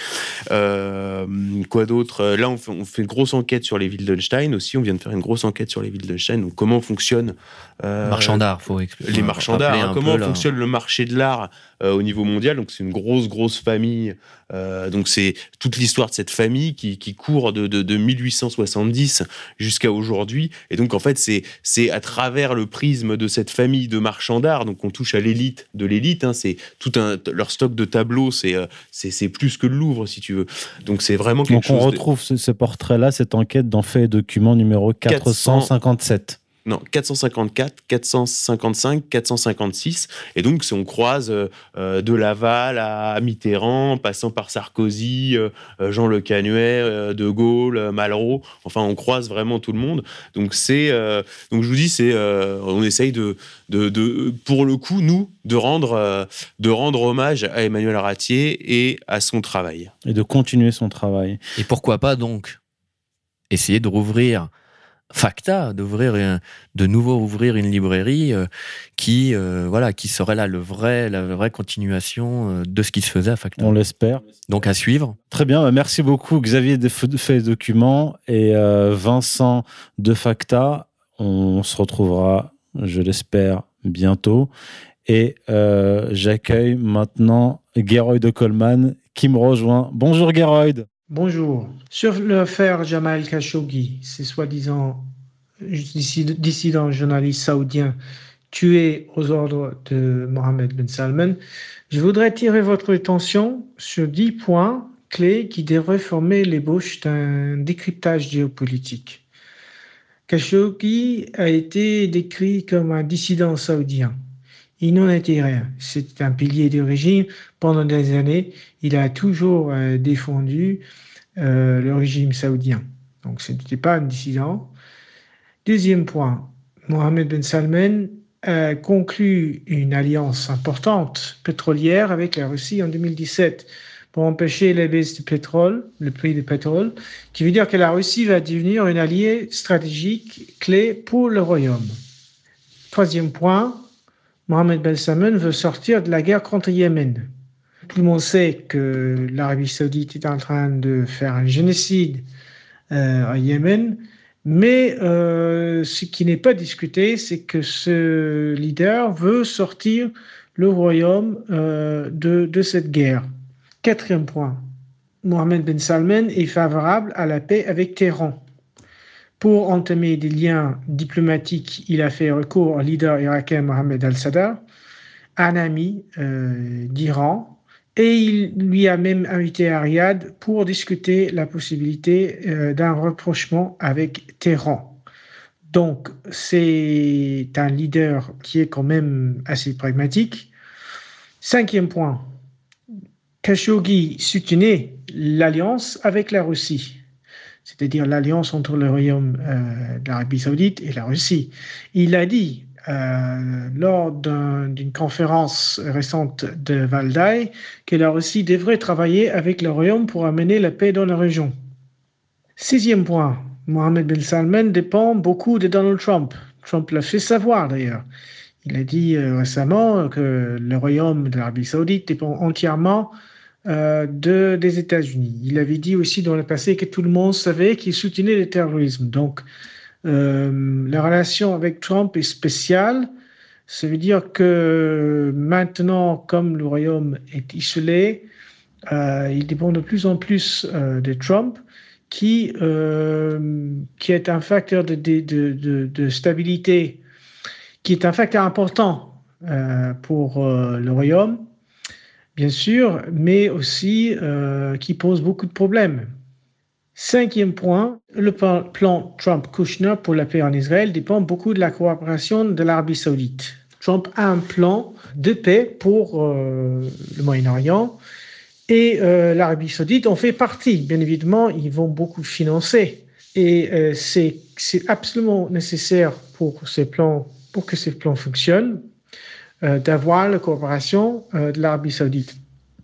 Euh, quoi d'autre? Là, on fait, on fait, une grosse enquête sur les Wittgenstein aussi. On vient de faire une grosse enquête sur les Wittgenstein. Donc comment fonctionne euh, marchand d'art, faut expliquer. Les marchands d'art. Hein, comment fonctionne le marché de l'art euh, au niveau mondial? Donc c'est une grosse grosse famille. Euh, donc c'est toute l'histoire de cette famille qui, qui court de, de, de 1870 jusqu'à aujourd'hui. Et donc en fait c'est c'est à travers le prisme de cette famille de marchands d'art, donc on touche à l'élite de l'élite. Hein, c'est tout un leur stock de tableaux, c'est euh, c'est plus que le Louvre si tu veux. Donc c'est vraiment quelque donc chose. on retrouve ce, ce portrait-là, cette enquête dans Fait et Documents numéro 457 non, 454, 455, 456. Et donc, si on croise euh, euh, de Laval à Mitterrand, passant par Sarkozy, euh, Jean Le Canuet, De Gaulle, Malraux, enfin, on croise vraiment tout le monde. Donc, c'est, donc je vous dis, c'est, on essaye de, de, de, pour le coup, nous, de rendre, de rendre hommage à Emmanuel Ratier et à son travail. Et de continuer son travail. Et pourquoi pas donc essayer de rouvrir Facta d'ouvrir de nouveau ouvrir une librairie euh, qui euh, voilà qui serait là le vrai la vraie continuation euh, de ce qui se faisait à Facta. On l'espère. Donc à suivre. Très bien, merci beaucoup Xavier de Fait Documents et Vincent de Facta. On se retrouvera, je l'espère, bientôt. Et j'accueille maintenant Geroyd de Coleman qui me rejoint. Bonjour Geroyd. Bonjour. Sur l'affaire Jamal Khashoggi, c'est soi-disant dissident journaliste saoudien tué aux ordres de Mohamed Ben Salman, je voudrais tirer votre attention sur dix points clés qui devraient former l'ébauche d'un décryptage géopolitique. Khashoggi a été décrit comme un dissident saoudien. Il n'en était rien. C'est un pilier du régime. Pendant des années, il a toujours euh, défendu euh, le régime saoudien. Donc ce n'était pas un dissident. Deuxième point, Mohamed Ben Salman a conclu une alliance importante pétrolière avec la Russie en 2017 pour empêcher la baisse du pétrole, le prix du pétrole, qui veut dire que la Russie va devenir un allié stratégique clé pour le royaume. Troisième point, Mohamed Ben Salman veut sortir de la guerre contre Yémen. Tout le monde sait que l'Arabie saoudite est en train de faire un génocide euh, à Yémen, mais euh, ce qui n'est pas discuté, c'est que ce leader veut sortir le royaume euh, de, de cette guerre. Quatrième point, Mohamed Ben Salman est favorable à la paix avec Téhéran. Pour entamer des liens diplomatiques, il a fait recours au leader irakien Mohamed al-Sadr, un ami euh, d'Iran, et il lui a même invité à Riyad pour discuter la possibilité euh, d'un rapprochement avec Téhéran. Donc, c'est un leader qui est quand même assez pragmatique. Cinquième point, Khashoggi soutenait l'alliance avec la Russie c'est-à-dire l'alliance entre le royaume euh, d'Arabie saoudite et la Russie. Il a dit euh, lors d'une conférence récente de Valdai que la Russie devrait travailler avec le royaume pour amener la paix dans la région. Sixième point, Mohamed Ben Salman dépend beaucoup de Donald Trump. Trump l'a fait savoir d'ailleurs. Il a dit euh, récemment que le royaume d'Arabie saoudite dépend entièrement euh, de, des États-Unis. Il avait dit aussi dans le passé que tout le monde savait qu'il soutenait le terrorisme. Donc, euh, la relation avec Trump est spéciale. Ça veut dire que maintenant, comme le Royaume est isolé, euh, il dépend de plus en plus de Trump, qui, qui est un facteur de, de, de, de, stabilité, qui est un facteur important pour le Royaume bien sûr, mais aussi euh, qui pose beaucoup de problèmes. Cinquième point, le plan Trump-Kushner pour la paix en Israël dépend beaucoup de la coopération de l'Arabie saoudite. Trump a un plan de paix pour euh, le Moyen-Orient et euh, l'Arabie saoudite en fait partie. Bien évidemment, ils vont beaucoup financer et c'est absolument nécessaire pour pour que ces plans fonctionnent, d'avoir la coopération euh, de l'Arabie saoudite.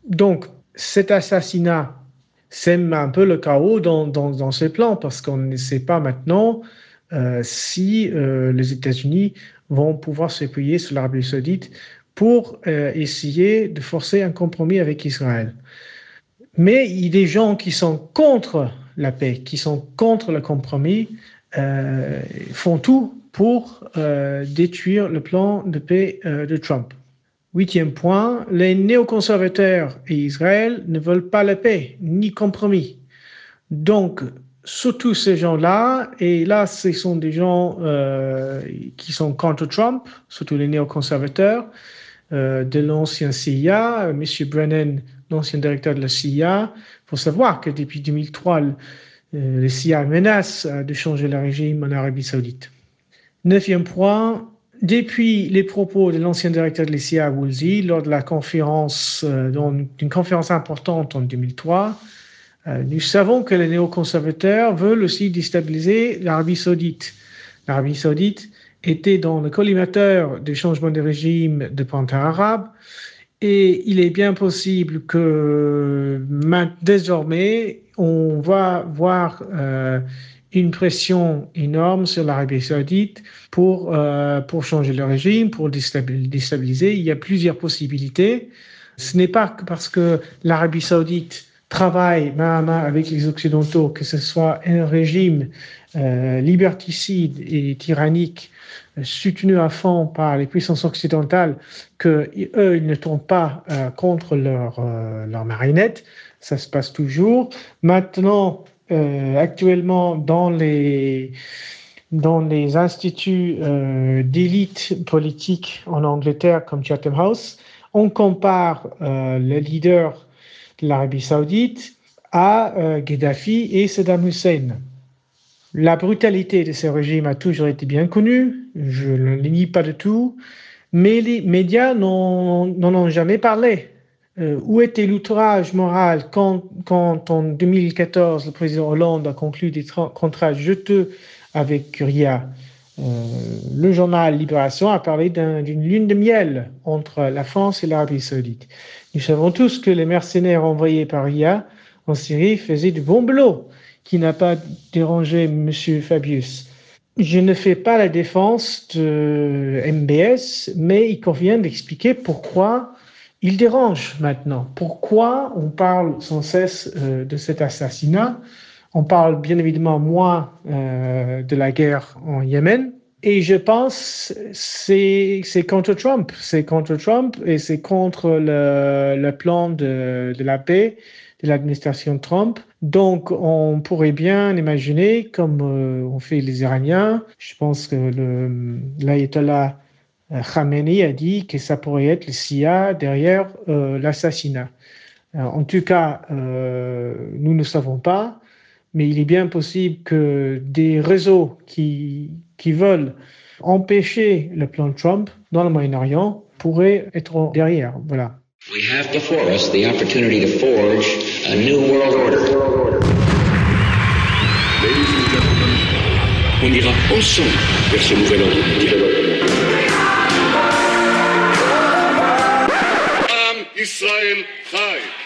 Donc, cet assassinat sème un peu le chaos dans, dans, dans plans parce qu'on ne sait pas maintenant euh, si les États-Unis vont pouvoir s'appuyer sur l'Arabie saoudite pour euh, essayer de forcer un compromis avec Israël. Mais il y a des gens qui sont contre la paix, qui sont contre le compromis, euh, font tout pour euh, détruire le plan de paix euh, de Trump. Huitième point, les néoconservateurs et Israël ne veulent pas la paix, ni compromis. Donc, surtout ces gens-là, et là, ce sont des gens euh, qui sont contre Trump, surtout les néoconservateurs, de l'ancien CIA, M. Brennan, l'ancien directeur de la CIA. Il faut savoir que depuis 2003, le, euh, le CIA menace euh, de changer le régime en Arabie saoudite. Neuvième point, depuis les propos de l'ancien directeur de la CIA, Woolsey, lors conférence, euh, d'une conférence importante en 2003, euh, nous savons que les néoconservateurs veulent aussi déstabiliser l'Arabie saoudite. L'Arabie saoudite était dans le collimateur du changement de régime de printemps arabe et il est bien possible que désormais on va voir euh, une pression énorme sur l'Arabie saoudite pour, euh, pour changer le régime, pour déstabiliser. Il y a plusieurs possibilités. Ce n'est pas parce que l'Arabie saoudite travaille main à main avec les Occidentaux, que ce soit un régime euh, liberticide et tyrannique euh, soutenu à fond par les puissances occidentales, que eux ils ne tombent pas contre leurs euh, leur marionnettes. Ça se passe toujours. Maintenant, euh, actuellement, dans les instituts euh, d'élite politique en Angleterre comme Chatham House, on compare euh, le leader de l'Arabie saoudite à Gaddafi et Saddam Hussein. La brutalité de ces régimes a toujours été bien connue, je ne le nie pas du tout, mais les médias n'en ont jamais parlé. Euh, où était l'outrage moral quand, quand, en 2014, le président Hollande a conclu des contrats jeteux avec RIA euh, Le journal Libération a parlé d'une un, lune de miel entre la France et l'Arabie saoudite. Nous savons tous que les mercenaires envoyés par RIA en Syrie faisaient du bon boulot, qui n'a pas dérangé M. Fabius. Je ne fais pas la défense de MBS, mais il convient d'expliquer pourquoi il dérange maintenant. Pourquoi on parle sans cesse euh, de cet assassinat? On parle bien évidemment moins euh, de la guerre en Yémen. Et je pense c'est contre Trump, c'est contre Trump et c'est contre le, plan de, la paix de l'administration Trump. Donc, on pourrait bien imaginer, comme euh, ont fait les Iraniens, je pense que l'ayatollah Khamenei a dit que ça pourrait être le CIA derrière euh, l'assassinat. En tout cas, euh, nous ne savons pas, mais il est bien possible que des réseaux qui, qui veulent empêcher le plan Trump dans le Moyen-Orient pourraient être derrière. Voilà. We have before us the opportunity to forge a new world order. Ladies and gentlemen, on ira ensemble vers ce nouvel ordre Israel frei.